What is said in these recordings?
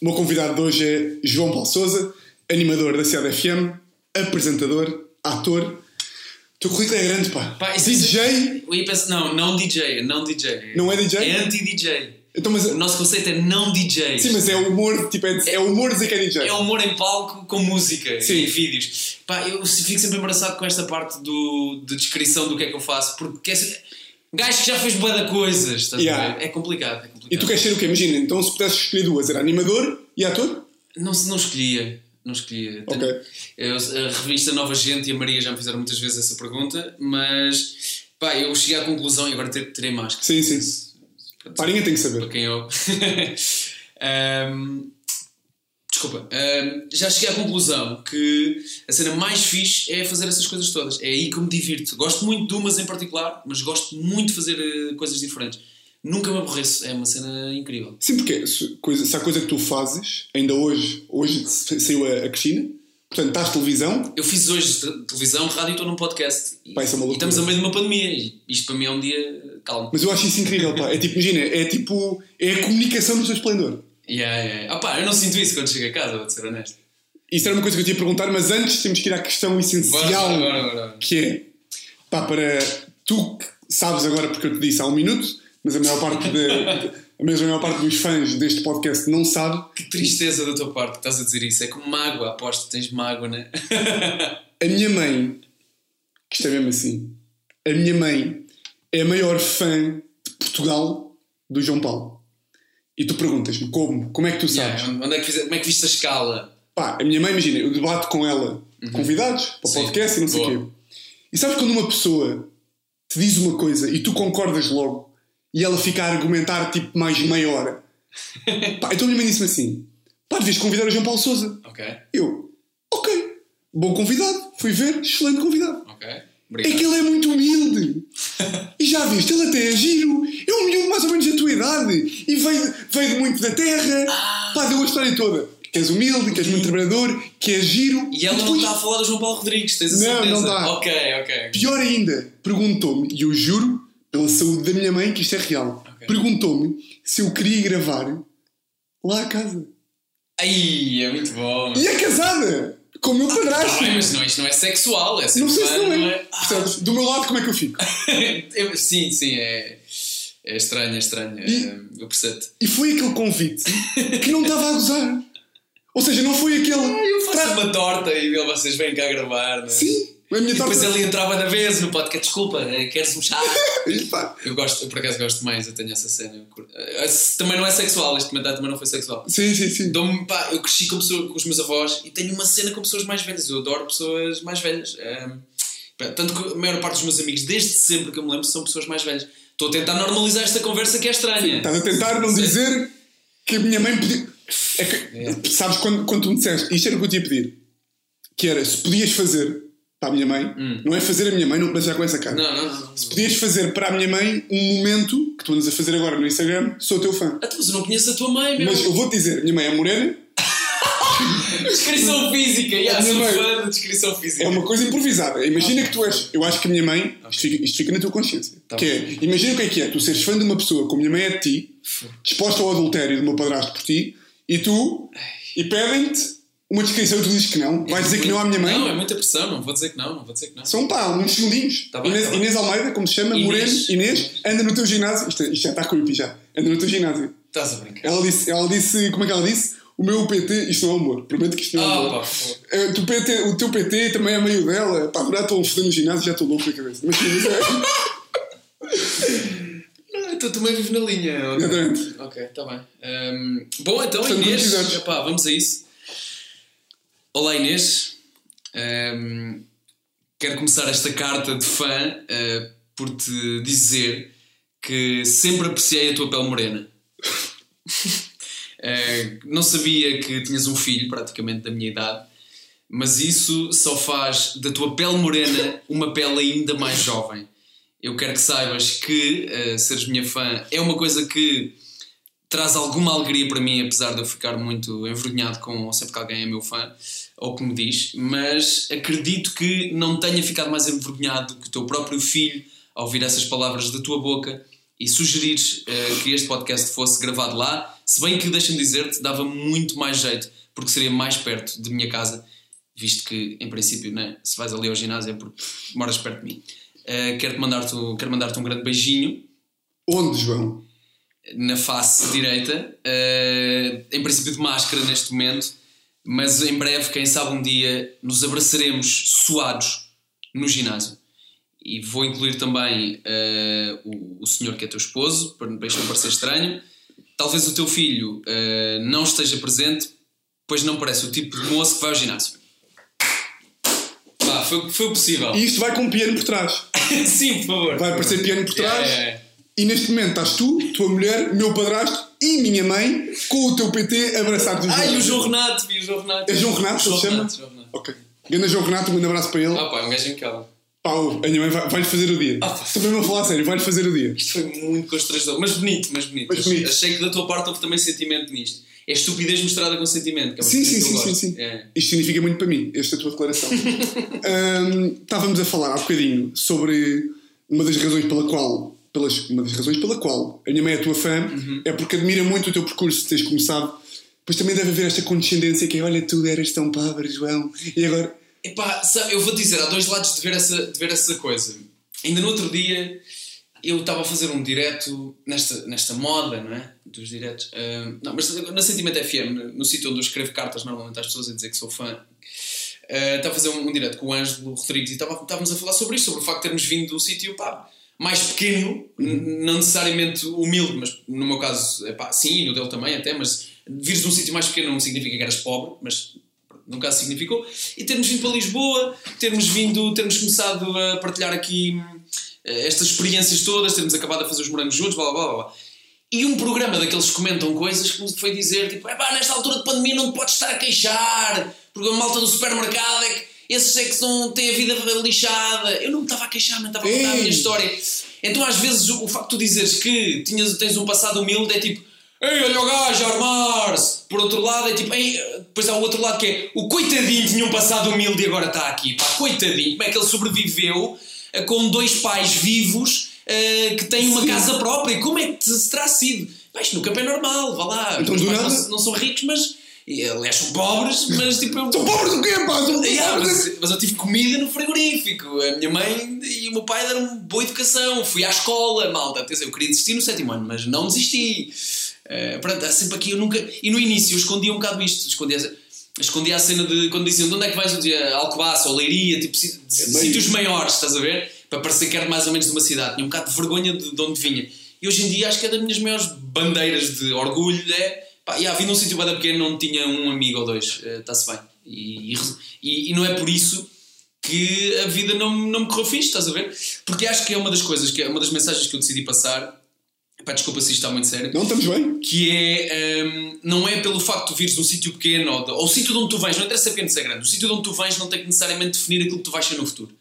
O meu convidado de hoje é João Paulo Souza, animador da CDFM, apresentador, ator. O teu currículo é grande, pá. Pá, DJ, Eu ia pensar, não, não DJ, não DJ. Não é DJ? É anti-DJ. então, mas, O nosso conceito é não DJ. sim, mas é humor, tipo, é, é humor dizer que é DJ. É humor em palco com música Sim. e vídeos. Pá, eu fico sempre embaraçado com esta parte do, de descrição do que é que eu faço, porque é gajo que já fez de coisas, estás a Yeah. ver? É complicado, é complicado. E tu queres ser o quê? Imagina, então se pudesses escolher duas, era animador e ator? Não, não escolhia. Não escolhia. Ok. Eu- a revista Nova Gente e a Maria já me fizeram muitas vezes essa pergunta, mas pá, eu cheguei à conclusão e agora ter- terei máscara. Sim, sim. Ninguém tem que Para saber. quem eu. Ahm, desculpa. Ahm, já cheguei à conclusão que a cena mais fixe é fazer essas coisas todas. É aí que eu me divirto. Gosto muito de umas em particular, mas gosto muito de fazer eh, coisas diferentes. Nunca me aborreço. É uma cena incrível. Sim, porque se, coisa, se há coisa que tu fazes, ainda hoje, hoje saiu a, a Cristina, portanto estás televisão, Eu fiz hoje te- televisão, rádio e estou num podcast. E, Pá, isso é uma e loucura. estamos a meio de uma pandemia. E isto para mim é um dia calmo. mas eu acho isso incrível, pá. É tipo, imagina, é tipo, é a comunicação no seu esplendor. Yeah, yeah. Ah, pá, eu não sinto isso quando chego a casa, vou ser honesto. Isso era uma coisa que eu te ia perguntar, mas antes temos que ir à questão essencial, bora, bora, bora. que é, pá, para tu que sabes agora porque eu te disse há um minuto, mas a maior parte, de, mas a maior parte dos fãs deste podcast não sabe, Que tristeza da tua parte que estás a dizer isso. É como mágoa, aposto. Tens mágoa, né? a minha mãe, que isto é mesmo assim, a minha mãe é a maior fã de Portugal do João Paulo. E tu perguntas-me como? Como é que tu sabes? Yeah, onde é que fiz, como é que viste a escala? Pá, a minha mãe, imagina, eu debato com ela convidados para o Uhum. Sim. podcast e não sei o quê. E sabes quando uma pessoa te diz uma coisa e tu concordas logo e ela fica a argumentar tipo mais meia hora? Pá, então a minha mãe disse-me assim: pá, devias convidar o João Paulo Souza. Ok, Eu, ok, bom convidado, fui ver, excelente convidado. ok. É Obrigado. que ele é muito humilde. E já viste, ele até é giro. É um miúdo mais ou menos da tua idade. E veio, veio de muito da terra. Ah. Pá, deu a história toda. Que és humilde, que és muito trabalhador, que és giro. E ela não depois, está a falar do João Paulo Rodrigues, tens a Não, certeza? não está. Ok, ok. Pior ainda, perguntou-me, e eu juro, pela saúde da minha mãe, que isto é real. Ok. Perguntou-me se eu queria gravar lá a casa. Ai, é muito bom. E é casada! Com o meu padrasto! Ai, mas não, isto não é sexual, é não sei se sexual, não é. Ah, Percebes? Do meu lado, como é que eu fico? sim, sim, é, é estranho, é estranho. E- é, eu percebo-te. E foi aquele convite que não estava a gozar. Ou seja, não foi aquele. Eu faço uma torta e vocês vêm cá gravar, não é? Sim, E depois ele entrava na vez no podcast, desculpa, eh, queres um chá? Eu gosto, eu por acaso gosto mais, eu tenho essa cena. Eh, Também não é sexual, este comentário também não foi sexual. Sim, sim, sim. Pá, eu cresci com, pessoa- com os meus avós e tenho uma cena com pessoas mais velhas. Eu adoro pessoas mais velhas. Ahm, pá, tanto que a maior parte dos meus amigos, desde sempre que eu me lembro, são pessoas mais velhas. Estou a tentar normalizar esta conversa que é estranha. Estás a tentar não dizer que a minha mãe podia. É que, Sabes quando, quando tu me disseste, isto era o que eu te ia pedir, que era se podias fazer para a minha mãe, não é fazer a minha mãe, não pensar com essa cara. Hum. Não, não, não. Se podias fazer para a minha mãe um momento que tu andas a fazer agora no Instagram, sou teu fã. Ah, mas eu não conheço a tua mãe, meu. Mas eu vou-te dizer, minha mãe é morena, Descrição física, yeah, sou mãe- fã de descrição física. é uma coisa improvisada. Imagina que tu és. Eu acho que a minha mãe. Isto fica, isto fica na tua consciência. Tá que é, imagina o que é que é. Tu seres fã de uma pessoa como a minha mãe é de ti, disposta ao adultério do meu padrasto por ti, e tu. E pedem-te uma descrição e tu dizes que não. Vais dizer que não à minha mãe. Não, é muita pressão, não vou dizer que não, não vou dizer que não. São pá, uns segundinhos. Tá bem, Inês, tá bem. Inês Almeida, como se chama, Inês. Moreno, Inês, anda no teu ginásio. Isto, isto já está creepy já. Anda no teu ginásio. Estás a brincar. Ela disse, ela disse, como é que ela disse? O meu PT, isto não é humor, prometo que isto não é Ah, humor. pá, foda. Eh, PT, o teu PT também é meio dela. Pá, agora estou a foder no ginásio e já estou louco na cabeça. Mas sim, isso é. Ah, então também vive na linha. ok. Exatamente. Ok, está bem. Ahm, bom, então Portanto, Inês, epá, vamos a isso. Olá Inês, Ahm, quero começar esta carta de fã ah, por te dizer que sempre apreciei a tua pele morena. Ah, não sabia que tinhas um filho, praticamente da minha idade, mas isso só faz da tua pele morena uma pele ainda mais jovem. Eu quero que saibas que uh, seres minha fã é uma coisa que traz alguma alegria para mim, apesar de eu ficar muito envergonhado com sempre que alguém é meu fã ou que me diz, mas acredito que não tenha ficado mais envergonhado do que o teu próprio filho ao ouvir essas palavras da tua boca e sugerires uh, que este podcast fosse gravado lá, se bem que, deixa-me dizer-te, dava muito mais jeito, porque seria mais perto de minha casa, visto que, em princípio, né, se vais ali ao ginásio é porque moras perto de mim. Uh, quero-te mandar-te quero mandar um grande beijinho. Onde, João? Na face direita, uh, em princípio de máscara neste momento, mas em breve, quem sabe um dia, nos abraçaremos suados no ginásio. E vou incluir também uh, o, o senhor que é teu esposo, para, para isto não parecer estranho. Talvez o teu filho uh, não esteja presente, pois não parece o tipo de moço que vai ao ginásio. Vá, foi, foi possível. E isto vai com um piano por trás. Sim, por favor. Vai aparecer piano por trás. É, é, é. E neste momento estás tu, tua mulher, meu padrasto e minha mãe com o teu PT abraçados. Ah, e o João Renato, e o João Renato. É João Renato, João se chama? Renato, João Renato. Ok. Grande João Renato, um grande abraço para ele. Ah, pá, é um gajo incrível. Pá, a minha mãe vai-lhe fazer o dia. Ah, Estou mesmo a falar sério, vai-lhe fazer o dia. Isto foi muito constrangedor, mas bonito, mas bonito. Mas bonito. Achei que da tua parte houve também sentimento nisto. É estupidez mostrada com sentimento. Que é sim, sim, sim, sim, sim. É. Isto significa muito para mim, esta tua declaração. estávamos a falar há bocadinho sobre uma das razões pela qual pelas, uma das razões pela qual a minha mãe é tua fã uhum. é porque admira muito o teu percurso, teres começado. Pois também deve haver esta condescendência que é, olha, tu eras tão pobre, João, e agora Epá, sabe, eu vou dizer, há dois lados de ver, essa, de ver essa coisa. Ainda no outro dia eu estava a fazer um direto nesta, nesta moda, não é? Dos diretos. Uh, não, mas na Sentimento FM, no sítio onde eu escrevo cartas normalmente às pessoas a dizer que sou fã, uh, estava a fazer um, um direto com o Ângelo Rodrigues e estava, estávamos a falar sobre isso, sobre o facto de termos vindo do sítio, pá, mais pequeno, uhum. não necessariamente humilde, mas no meu caso, epá, sim, no dele também até, mas vires de um sítio mais pequeno não significa que eras pobre, mas no caso significou, e termos vindo para Lisboa, termos vindo, termos começado a partilhar aqui uh, estas experiências todas, termos acabado a fazer os morangos juntos, blá blá blá. blá. E um programa daqueles que comentam coisas que me foi dizer, tipo, é pá, nesta altura de pandemia não te podes estar a queixar, porque a malta do supermercado é que esses é que não têm a vida lixada. Eu não me estava a queixar, não estava a contar a minha história. Então às vezes o, o facto de tu dizeres que tinhas, tens um passado humilde é tipo, Ei, olha o gajo armar-se! Por outro lado, é tipo, ei, depois há o outro lado que é o coitadinho tinha um passado humilde e agora está aqui. Pá, coitadinho, como é que ele sobreviveu uh, com dois pais vivos uh, que têm uma Sim. casa própria? Como é que se terá sido? Pá, isto campo é normal, vá lá. Então, Os pais não, não, são ricos, mas. Aliás, são pobres, mas tipo. Eu... São pobres do quê, pá? Yeah, mas, mas, eu tive comida no frigorífico. A minha mãe e o meu pai deram boa educação. Fui à escola, malta. Eu queria desistir no sétimo ano, mas não desisti. Uh, pronto, há sempre aqui, eu nunca. E no início eu escondia um bocado isto, escondia, escondia a cena de quando diziam de onde é que vais um dia, Alcobaça ou Leiria, tipo é sítios maiores, estás a ver? Para parecer que era mais ou menos de uma cidade, tinha um bocado de vergonha de, de onde vinha. E hoje em dia acho que é das minhas maiores bandeiras de orgulho, é pá, yeah, vim num sítio bem pequeno onde tinha um amigo ou dois, está-se uh, bem. E, e, e, não é por isso que a vida não, não me correu fixe, estás a ver? Porque acho que é uma das coisas, que é uma das mensagens que eu decidi passar Pá, desculpa se isto está muito sério. Não, estamos bem. Que é. Um, não é pelo facto de tu vires de um sítio pequeno ou, de, ou o sítio de onde tu vens, não interessa pequeno ser grande, o sítio de onde tu vens não tem que necessariamente definir aquilo que tu vais ser no futuro.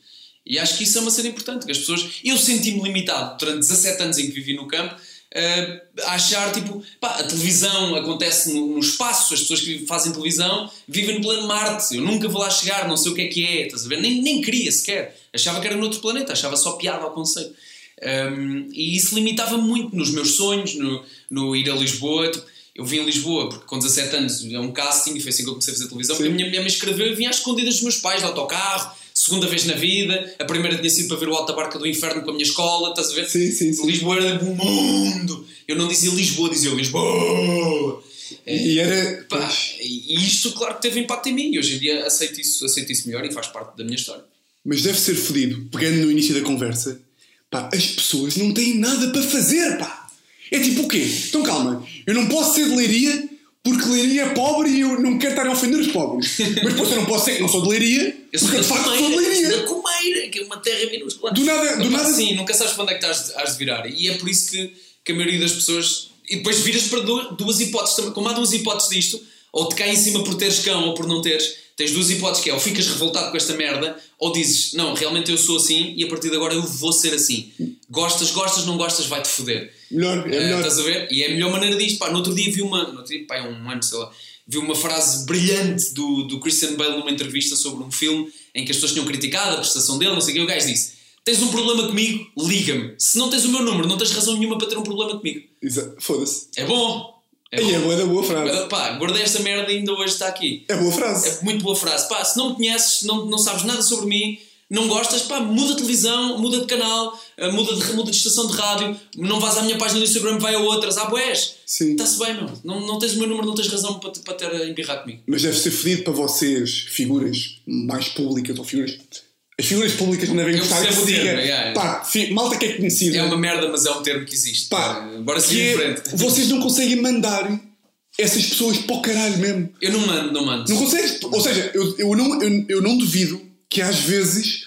E acho que isso é uma cena importante, que as pessoas. Eu senti-me limitado durante 17 anos em que vivi no campo uh, a achar tipo. Pá, a televisão acontece no, no, espaço, as pessoas que fazem televisão vivem no plano Marte. Eu nunca vou lá chegar, não sei o que é que é, estás a ver? Nem, nem queria sequer. Achava que era noutro planeta, achava só piada ao conceito. Um, e isso limitava muito nos meus sonhos, no, no ir a Lisboa. Tipo, eu vim a Lisboa porque com 17 anos é um casting e foi assim que eu comecei a fazer televisão. Porque a minha, mãe escreveu e vinha às escondidas dos meus pais, de autocarro, segunda vez na vida. A primeira tinha sido para ver o Alta Barca do Inferno com a minha escola, estás a ver? Sim, sim, sim. Lisboa era do mundo. Eu não dizia Lisboa, dizia Lisboa. E era. Pá, e isto, claro, teve impacto em mim. E hoje em dia aceito isso, aceito isso melhor e faz parte da minha história. Mas deve ser fodido, pegando no início da conversa, Pá, as pessoas não têm nada para fazer, pá. É tipo o quê? Então calma, eu não posso ser de Leiria porque Leiria é pobre e eu não quero estar a ofender os pobres. Mas depois eu não posso ser que não sou de Leiria eu porque de facto sou de Leiria. da Comeira, que é uma terra minúscula. Do nada, do nada. Sim, nunca sabes para onde é que estás has de virar. E é por isso que, que a maioria das pessoas. E depois viras para duas hipóteses também. Como há duas hipóteses disto, ou te cai em cima por teres cão ou por não teres tens duas hipóteses que é ou ficas revoltado com esta merda ou dizes não, realmente eu sou assim e a partir de agora eu vou ser assim. Gostas, gostas, não gostas, vai-te foder. Melhor, é melhor. Uh, estás a ver? E é a melhor maneira disto. Pá, no outro dia vi uma, no outro dia, pá, um ano, sei lá, vi uma frase brilhante do, do Christian Bale numa entrevista sobre um filme em que as pessoas tinham criticado a prestação dele, não sei o que, o gajo disse Tens um problema comigo? Liga-me. Se não tens o meu número, não tens razão nenhuma para ter um problema comigo. Foda-se. É bom. É Aí é boa, é boa frase. Pá, guardei esta merda e ainda hoje está aqui. É boa frase. É muito boa frase. Pá, se não me conheces, não, não sabes nada sobre mim, não gostas, pá, muda de televisão, muda de canal, eh, muda de, muda de estação de rádio, não vais à minha página do Instagram, vai a outras. Ah, boés. Sim. Está-se bem, meu. Não, não tens o meu número, não tens razão para, para ter a embirrar comigo. Mas deve ser fedido para vocês, figuras mais públicas ou figuras. As figuras públicas não devem Eu gostar que se termo, diga. yeah. Pá, fi- malta que é conhecida. É uma merda, mas é um termo que existe. Pá, Bora que seguir em é- frente. Vocês não conseguem mandar essas pessoas para o caralho mesmo. Eu não mando, não mando. Não consegues? Ou seja, eu, eu, não, eu, eu não duvido que às vezes,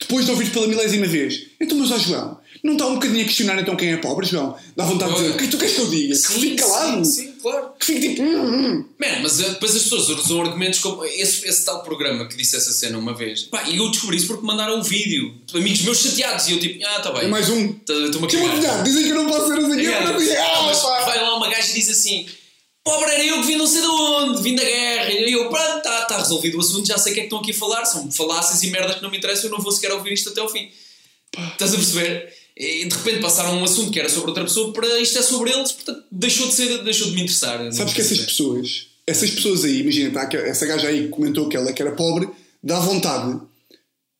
depois de ouvir pela milésima vez, então, mas ó João, não está um bocadinho a questionar então quem é pobre, João? Dá vontade de dizer, o que é que tu queres que eu diga? que fique calado? Sim, sim, claro. Que fique tipo. "Hum, hum". Man, mas eh, depois as pessoas usam argumentos como esse, esse tal programa que disse essa cena uma vez. Pá, e eu descobri isso porque mandaram o vídeo. Amigos meus chateados. E eu tipo, ah, tá bem. É mais um. Tá- Estou-me a cagar. dizem que eu não posso ser assim, não digo, Ah, mas pá. vai lá uma gaja e diz assim: Pobre era eu que vim não sei de onde, vim da guerra. E eu, pronto, está tá resolvido o assunto, já sei o que é que estão aqui a falar. São falácias e merdas que não me interessam, eu não vou sequer ouvir isto até ao fim. Estás a perceber? E de repente passaram um assunto que era sobre outra pessoa para isto é sobre eles, portanto deixou de, ser, deixou de me interessar. Sabes que essas pessoas, essas pessoas aí, imagina, tá, essa gaja aí que comentou que ela que era pobre, dá vontade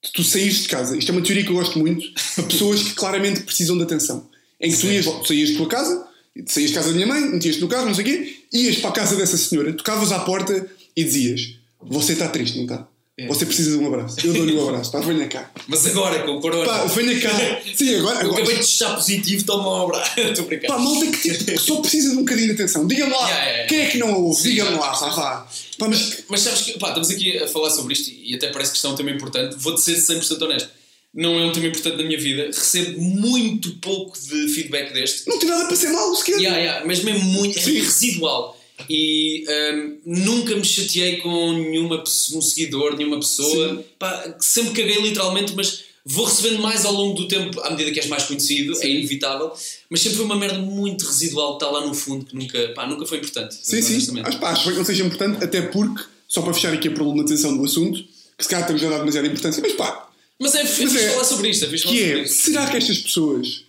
de tu saíres de casa. Isto é uma teoria que eu gosto muito para pessoas que claramente precisam de atenção. Em que tu ias, tu saías da tua casa, saías de casa da minha mãe, metias-te no carro, não sei o quê, ias para a casa dessa senhora, tocavas à porta e dizias: Você está triste, não está? É. Você precisa de um abraço. Eu dou-lhe um abraço, pá, venha cá. Mas agora, com o corona. Pá, venha cá. Sim, agora. agora acabei de testar positivo, toma um abraço. Estou a brincar. Pá, malta que, tipo, que só precisa de um bocadinho de atenção. Diga-me lá, Yeah, yeah, quem é que não a ouve? Diga-me lá, pá, vá. Pá, mas Mas sabes que, pá, estamos aqui a falar sobre isto e até parece que isto é um tema importante. Vou-te ser 100% honesto. Não é um tema importante na minha vida. Recebo muito pouco de feedback deste. não tem nada para ser mau, sequer. Yeah, yeah, mas mesmo muito, é Sim. residual. E hum, nunca me chateei com nenhuma um seguidor, nenhuma pessoa. Sim. Pá, sempre caguei literalmente, mas vou recebendo mais ao longo do tempo, à medida que és mais conhecido, é inevitável. Mas sempre foi uma merda muito residual que está lá no fundo, que nunca, pá, nunca foi importante. Sim, sim. Acho, pá, acho que não seja importante, até porque, só para fechar aqui a problematização do assunto, que se calhar estamos a dar demasiada importância, mas pá, Mas é Mas é- falar sobre isto. É falar que sobre é, isto. será que estas pessoas,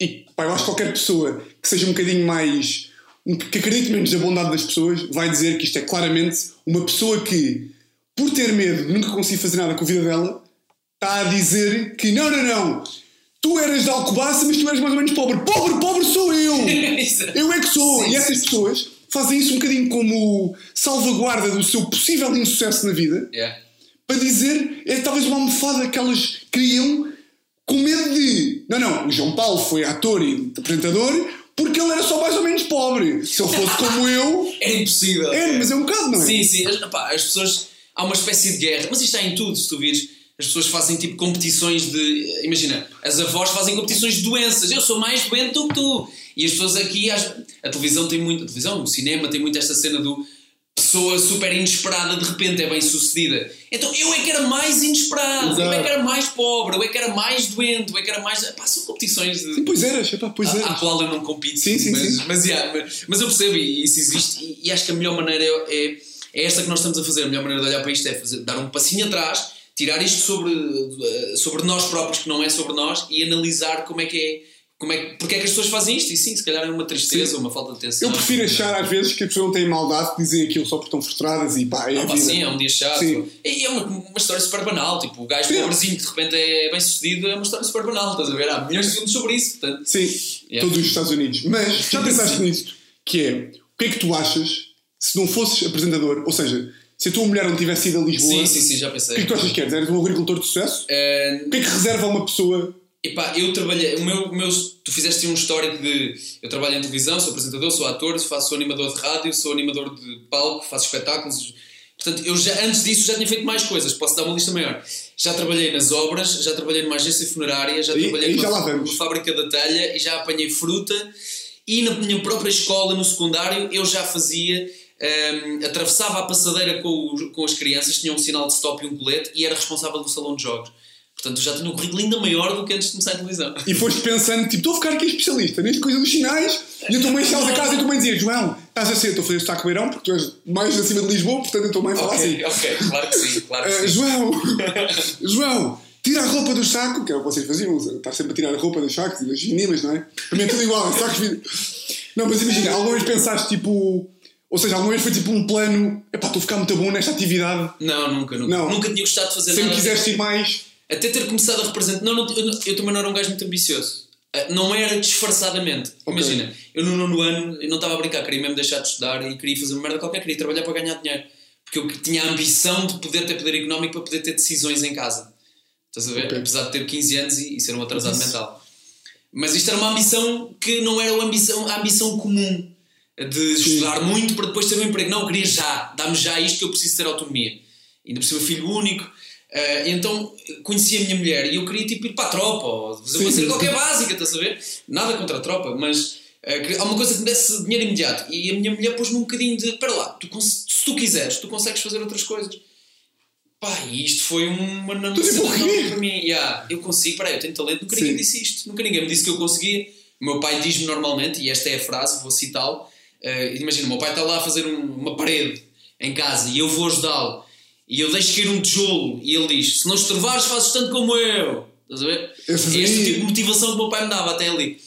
e pá, eu acho que qualquer pessoa que seja um bocadinho mais, um- que acredite menos na bondade das pessoas, vai dizer que isto é claramente uma pessoa que, por ter medo de nunca conseguir fazer nada com a vida dela, está a dizer que não, não, não, tu eras de Alcobaça, mas tu eras mais ou menos pobre. Pobre, pobre sou eu! Eu é que sou! Sim, e essas pessoas fazem isso um bocadinho como salvaguarda do seu possível insucesso na vida Yeah. para dizer é talvez uma almofada que elas criam com medo de não, não, o João Paulo foi ator e apresentador porque ele era só mais ou menos pobre. Se ele fosse como eu, Era impossível. é, mas é um bocado, não é? Sim, sim. As, pá, as pessoas. Há uma espécie de guerra. Mas isto está em tudo, se tu vires. As pessoas fazem tipo competições de. Imagina, as avós fazem competições de doenças. Eu sou mais doente do que tu. E as pessoas aqui. as- A televisão tem muito. A televisão, o cinema tem muito esta cena do. Pessoa super inesperada de repente é bem sucedida. Então eu é que era mais inesperado, eu é Exato. que era mais pobre, eu é que era mais doente, eu é que era mais. Pá, são competições de Sim, pois eras, epá, pois à, à eras. qual eu não compito. Sim, sim, mas, sim. Mas, yeah, mas, mas eu percebo e isso existe e, e acho que a melhor maneira é, é, é esta que nós estamos a fazer. A melhor maneira de olhar para isto é fazer, dar um passinho atrás, tirar isto sobre, eh, sobre nós próprios, que não é sobre nós, e analisar como é que é. Como é, que- porque é que as pessoas fazem isto? E sim, se calhar é uma tristeza, Sim. uma falta de atenção. Eu prefiro achar às vezes que as pessoas não têm maldade de dizer aquilo só porque estão frustradas e pá, é Ah, pá, sim, é um dia chato. Sim. E é uma, uma história super banal. Tipo, o gajo Sim. pobrezinho que de repente é bem sucedido é uma história super banal. Estás a ver? Há milhões de filmes sobre isso. Portanto, Sim, Yeah. todos os Estados Unidos. Mas já pensaste nisto? Que é, o que é que tu achas se não fosses apresentador? Ou seja, se a tua mulher não tivesse ido a sim, Lisboa, sim, sim, já o que é pensei. que tu achas que eres? Eres um agricultor de sucesso? Eh, O que é que reserva a uma pessoa? Epá, eu trabalhei, o meu, o meu, tu fizeste um histórico de. Eu trabalho em televisão, sou apresentador, sou ator, faço, sou animador de rádio, sou animador de palco, faço espetáculos. Portanto, eu já, antes disso já tinha feito mais coisas, posso dar uma lista maior. Já trabalhei nas obras, já trabalhei numa agência funerária, já Aí- trabalhei aí numa, já fábrica da telha e já apanhei fruta. E na minha própria escola, no secundário, eu já fazia. hum, atravessava a passadeira com, os- com as crianças, tinha um sinal de stop e um colete e era responsável do salão de jogos. Portanto, já tinha um currículo ainda maior do que antes de começar a televisão. E foste pensando, tipo, estou a ficar aqui especialista nesta coisa dos sinais. E a tua mãe chegava a casa e a tua mãe dizia: João, estás a ser, estou a fazer o saco beirão porque tu és mais acima de Lisboa, portanto a tua mãe fala assim: Ok, ok, claro que sim, claro que "Ah, sim. João, João, tira a roupa do saco, que era o que vocês faziam, estar sempre a tirar a roupa dos sacos e das meninas, não é? Para mim é tudo igual, sacos. Não, mas imagina, alguma vez pensaste tipo. Ou seja, alguma vez foi tipo um plano, epá, estou a ficar muito bom nesta atividade, Não, nunca, nunca. Não. Nunca tinha gostado de fazer sempre nada. quiseste ir mais. Até ter começado a representar. Não, não, eu, eu também não era um gajo muito ambicioso. Ah, Não era disfarçadamente. Ok. Imagina, eu no nono ano eu não estava a brincar, queria mesmo deixar de estudar e queria fazer uma merda qualquer, queria trabalhar para ganhar dinheiro. Porque eu tinha a ambição de poder ter poder económico para poder ter decisões em casa. Estás a ver? Ok. Apesar de ter 15 anos e, e ser um atrasado mental. Mas isto era uma ambição que não era a ambição, a ambição comum de estudar muito para depois ter um emprego. Não, eu queria já, dá-me já isto que eu preciso ter autonomia. Ainda por cima, filho único. Ah, então conheci a minha mulher e eu queria tipo ir para a tropa ou fazer Sim, qualquer sim. básica, estás a ver? Nada contra a tropa, mas queria- há uma coisa que me desse dinheiro imediato. E a minha mulher pôs-me um bocadinho de: espera lá, tu, se tu quiseres, tu consegues fazer outras coisas. Pá, e isto foi uma tipo, cena o quê? nova para mim. Yeah, eu consigo, peraí, eu tenho talento, nunca ninguém Sim. disse isto, nunca ninguém me disse que eu conseguia. O meu pai diz-me normalmente, e esta é a frase, vou citá-lo. eh, imagina, o meu pai está lá a fazer um- uma parede em casa e eu vou ajudá-lo. E eu deixo cair um tijolo e ele diz: Se não estorvares, fazes tanto como eu. Estás a ver? É este tipo de motivação que o meu pai me dava até ali.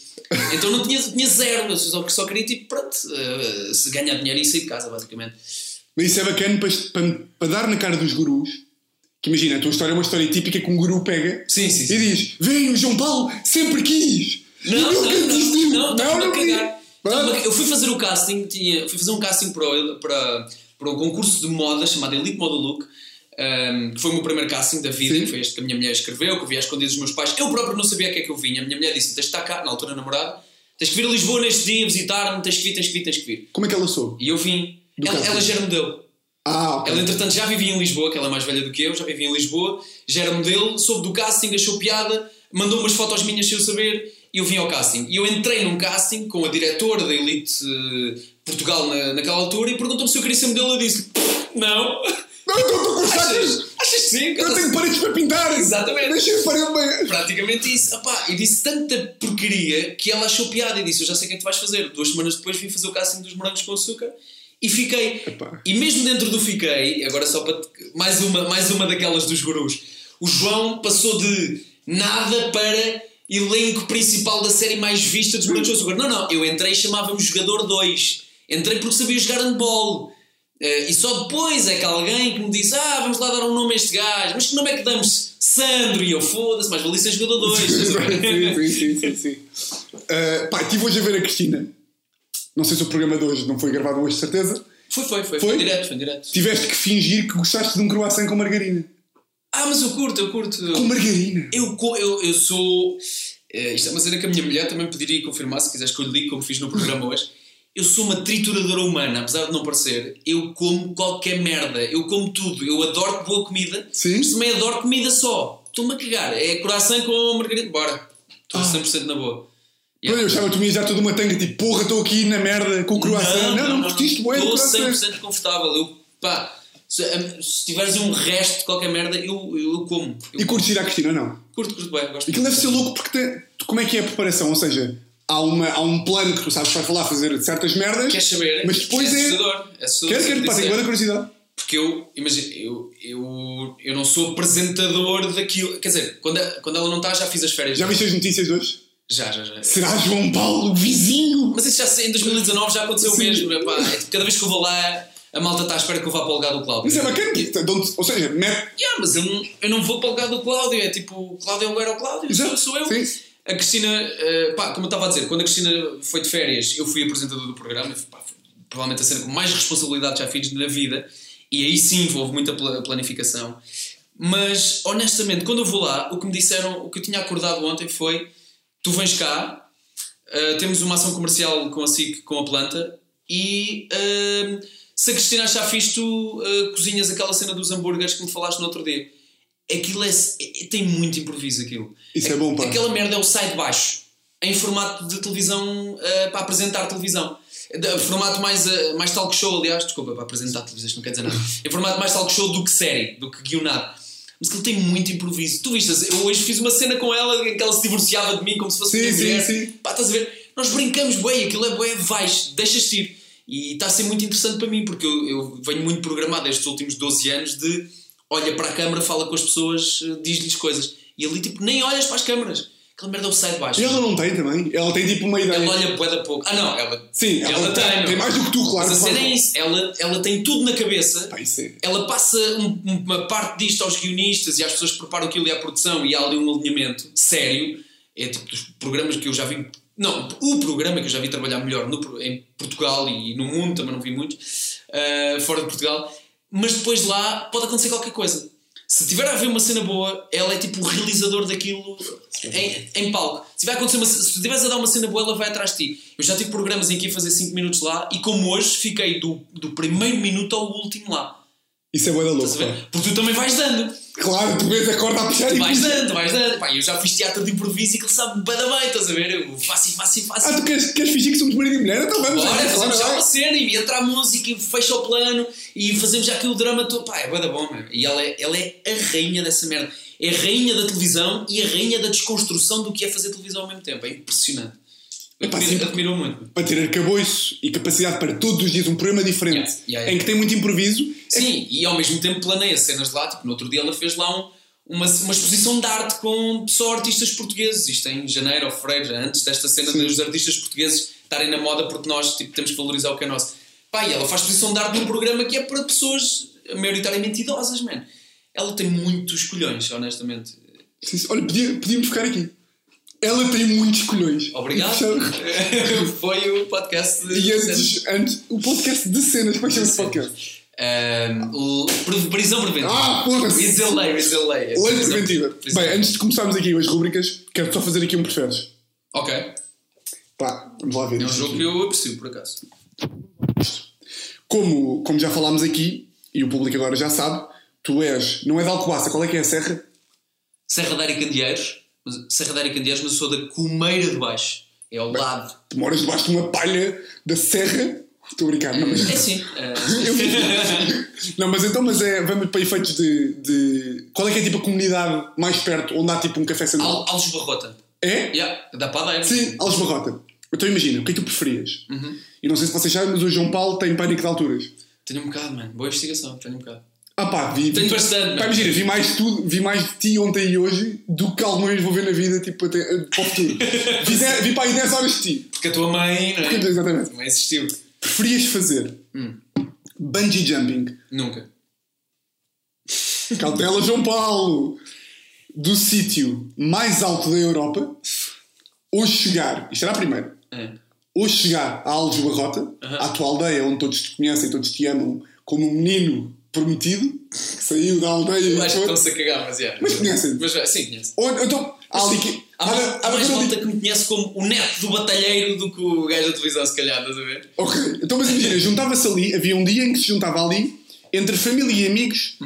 Então não tinha, tinha zero, eu só, só queria tipo, pronto, eh, se ganhar dinheiro e sair de casa, basicamente. Mas isso é bacana para, para, para dar na cara dos gurus. Que imagina, a tua história é uma história típica que um guru pega Sim, sim, sim. e diz: Vem, o João Paulo sempre quis! Não, E não, nunca não, desistiu." não, estava-me a não cagar. quis. Estava-me a- Eu fui fazer o casting, tinha, fui fazer um casting para, para, para um concurso de moda chamado Elite Model Look, um, que foi o meu primeiro casting da vida, Sim. que foi este que a minha mulher escreveu, que eu vi às escondidas dos meus pais. Eu próprio não sabia a que é que eu vinha. A minha mulher disse: tens de estar cá, na altura namorada, tens que vir a Lisboa neste dia, visitar-me, tens que vir, tens que vir, tens que vir. Como é que ela soube? E eu vim. Do Ela, ela já era modelo. Ah, ok. Ela, entretanto, já vivia em Lisboa, que ela é mais velha do que eu, já vivia em Lisboa, já era modelo, soube do casting, achou piada, mandou umas fotos minhas sem eu saber eu vim ao casting. E eu entrei num casting com a diretora da Elite eh, Portugal na, naquela altura e perguntou-me se eu queria ser modelo. Eu disse: Não! Não, estou com! Achas, achas sim? Eu tenho paredes para pintar! Exatamente. Deixa a parede. Praticamente isso. Epá, e disse tanta porcaria que ela achou piada e disse: Eu já sei o que é que tu vais fazer. Duas semanas depois vim fazer o casting dos morangos com açúcar e fiquei. Epá. E mesmo dentro do fiquei, agora só para. Mais uma, mais uma daquelas dos gurus. O João passou de nada para elenco principal da série mais vista dos com açúcar. Não, não. Eu entrei e chamava-me Jogador 2. Entrei porque sabia jogar handball. Eh, e só depois é que alguém que me disse: Ah, vamos lá dar um nome a este gajo. Mas que nome é que damos? Sandro. E eu foda-se, mas valia ser jogador 2. estás a ver? sim, sim, sim, sim. Uh, pá, estive hoje a ver a Cristina. Não sei se o programa de hoje não foi gravado hoje, certeza. Foi, foi, foi. Foi? Foi direto, foi direto. Tiveste que fingir que gostaste de um croissant com margarina. Ah, mas eu curto, eu curto. Com margarina? Eu, eu, eu sou. eh, isto é uma cena que a minha mulher também poderia confirmar, se quiseres que eu lhe diga, como fiz no programa hoje. Eu sou uma trituradora humana, apesar de não parecer. Eu como qualquer merda. Eu como tudo. Eu adoro boa comida. Sim. Mas também adoro comida só. Estou-me a cagar. É coração com margarina. Bora. Estou Ah. 100% na boa. Olha, Eu tu me ias dar toda uma tanga tipo, porra, estou aqui na merda com o croissant. Não, não, curtiste, bué, do Estou croissant. 100% confortável. Eu, pá, se, se tiveres um resto de qualquer merda, eu, eu, eu como. Eu E curtes ir à Cristina, não? curto, curto bem. Gosto Aquilo deve ser louco porque tem- como é que é a preparação? Ou seja, há, uma, há um plano que tu sabes que vais falar fazer certas merdas. Queres saber? Mas depois é é- assustador. É assustador Quero, se quero, pá, tenho curiosidade. Porque eu, imagina, eu, eu, eu não sou apresentador daquilo. Quer dizer, quando, quando ela não está, já fiz as férias. Já viste as notícias hoje? Já, já, já. Será João Paulo, vizinho? Mas isso já em 2019 já aconteceu o Sim. mesmo. Epá, é cada vez que eu vou lá, a malta está à espera que eu vá para o lugar do Cláudio. Mas é bacana, ou seja, mete. Yeah, mas eu não, eu não vou para o lugar do Cláudio. É tipo, o Cláudio é o Cláudio, Exato, sou, sou eu. sim. A Cristina, eh, pá, como eu estava a dizer, quando a Cristina foi de férias, eu fui apresentador do programa. Pá, provavelmente a cena com mais responsabilidade já fiz na vida. E aí sim houve muita pla- planificação. Mas, honestamente, quando eu vou lá, o que me disseram, o que eu tinha acordado ontem foi: tu vens cá, uh, temos uma ação comercial com a SIC, com a planta, e uh, se a Cristina achar fixe, tu uh, cozinhas aquela cena dos hambúrgueres que me falaste no outro dia. Aquilo é, é- tem muito improviso aquilo. Isso é bom, pá. Aquela merda é o sai de baixo, em formato de televisão, uh, para apresentar televisão. De, formato mais, uh, mais talk show, aliás, desculpa, para apresentar televisão, isto não quer dizer nada. Em formato mais talk show do que série, do que guionado. Mas aquilo tem muito improviso. Tu viste, eu hoje fiz uma cena com ela em que ela se divorciava de mim como se fosse Sim, sim, mulher. sim. Pá, estás a ver? Nós brincamos, bué, aquilo é bué, vais, deixas-te ir. E está a ser muito interessante para mim, porque eu, eu venho muito programado estes últimos 12 anos de olha para a câmara, fala com as pessoas, eh, diz-lhes coisas. e ali tipo nem olhas para as câmaras. Aquela merda é o sai de baixo. E ela não tem também. Ela tem tipo uma ideia. Ela olha bué da pouco. Ah não, ela, Sim, ela, tem, meu. tem mais do que tu, claro. Mas a cena é isso, ela, ela tem tudo na cabeça. É- Ela passa um- uma parte disto aos guionistas e às pessoas que preparam aquilo e à produção e há ali um alinhamento sério. É tipo dos programas que eu já vi. Não, o programa que eu já vi trabalhar melhor no, em Portugal e no mundo, também não vi muitos, ah, fora de Portugal. Mas depois de lá pode acontecer qualquer coisa. Se tiver a ver uma cena boa, ela é tipo o realizador daquilo em, em palco. Se a acontecer uma, se estiveres a dar uma cena boa, ela vai atrás de ti. Eu já tive programas em que ia fazer 5 minutos lá e como hoje fiquei do, do primeiro minuto ao último lá. Isso é boa da louco. Estás a ver? pá. Porque tu também vais dando. Claro, tu vês a corda a puxar Tu e vais puxa. dando, vais dando. Pá, eu já fiz teatro de improviso e que ele sabe bada bem, estás a ver? Eu faço e faço e faço. Ah, tu queres, queres fingir que somos marido e mulher? Então vamos Bora, aí, fazemos já uma cena e entra a música e fecha o plano e fazemos já aquele drama todo. Pá, é bué da bom, meu. E ela é, ela é a rainha dessa merda. É a rainha da televisão e a rainha da desconstrução do que é fazer televisão ao mesmo tempo. É impressionante. Eu Epá, admiro, sim. admiro muito. Para ter arcabouço e capacidade para todos os dias um programa diferente Yeah, yeah, yeah. em que tem muito improviso. Sim, e ao mesmo tempo planeia cenas de lá. Tipo, no outro dia ela fez lá um- uma, uma exposição de arte com só artistas portugueses. Isto em janeiro ou fevereiro, antes desta cena Sim. dos artistas portugueses estarem na moda porque nós tipo, temos que valorizar o que é nosso. Pá, e ela faz exposição de arte num programa que é para pessoas maioritariamente idosas, man. Ela tem muitos colhões, honestamente. Sim. Olha, podíamos ficar aqui. Ela tem muitos colhões. Obrigado. Foi o podcast de. e antes, antes, o podcast de cenas, como é que chama esse podcast? Ahm, o- prisão preventiva. Ah, foda-se! Isolei, isolei. Lei Prisão- preventiva. prisão- Bem, antes de começarmos aqui as rubricas, quero só fazer aqui um preferes. Ok. Pá, vamos lá ver. É um jogo que eu aprecio, por acaso. Como, como já falámos aqui, e o público agora já sabe, tu és, não é de Alcobaça, qual é que é a serra? Serra da Área Candeeiros, mas- Serra da Área Candeeiros, mas eu sou da Comeira de Baixo. É ao lado. Tu moras debaixo de uma palha da serra. Estou a brincar, não, mas. É sim. é. Não, mas então, mas é, vamos para efeitos de, de. Qual é que é tipo a comunidade mais perto onde há tipo um café central? Al- Alves Barrota. É? Yeah, da Padeira. Sim, Alves Barrota. Então imagina, o que é que tu preferias? Uhum. E não sei se vocês sabem, mas o João Paulo tem pânico de alturas. Tenho um bocado, mano. Boa investigação, tenho um bocado. Ah pá, vi. Tenho vi- bastante, Pá, imagina, vi mais, de tudo, vi mais de ti ontem e hoje do que alguma vez vou ver na vida, tipo, até, para o futuro. vi, de- vi para aí 10 horas de ti. Porque a tua mãe, não é? Exatamente. Existiu. Preferias fazer Hum. bungee jumping, Nunca. cautela João Paulo, do sítio mais alto da Europa, ou chegar, isto era a primeira, É. ou chegar a Alves Barrota, Aham. à tua aldeia onde todos te conhecem, todos te amam, como um menino prometido, que saiu da aldeia Eu acho que estão-se a cagar, mas é. Mas conhecem. Mas é, sim, conheço. Ou, então, há ali que. Há, há- há- mais malta que me conhece como o neto do batalheiro do que o gajo da televisão, se calhar, estás a ver? Ok, então mas imagina, juntava-se ali, havia um dia em que se juntava ali, entre família e amigos,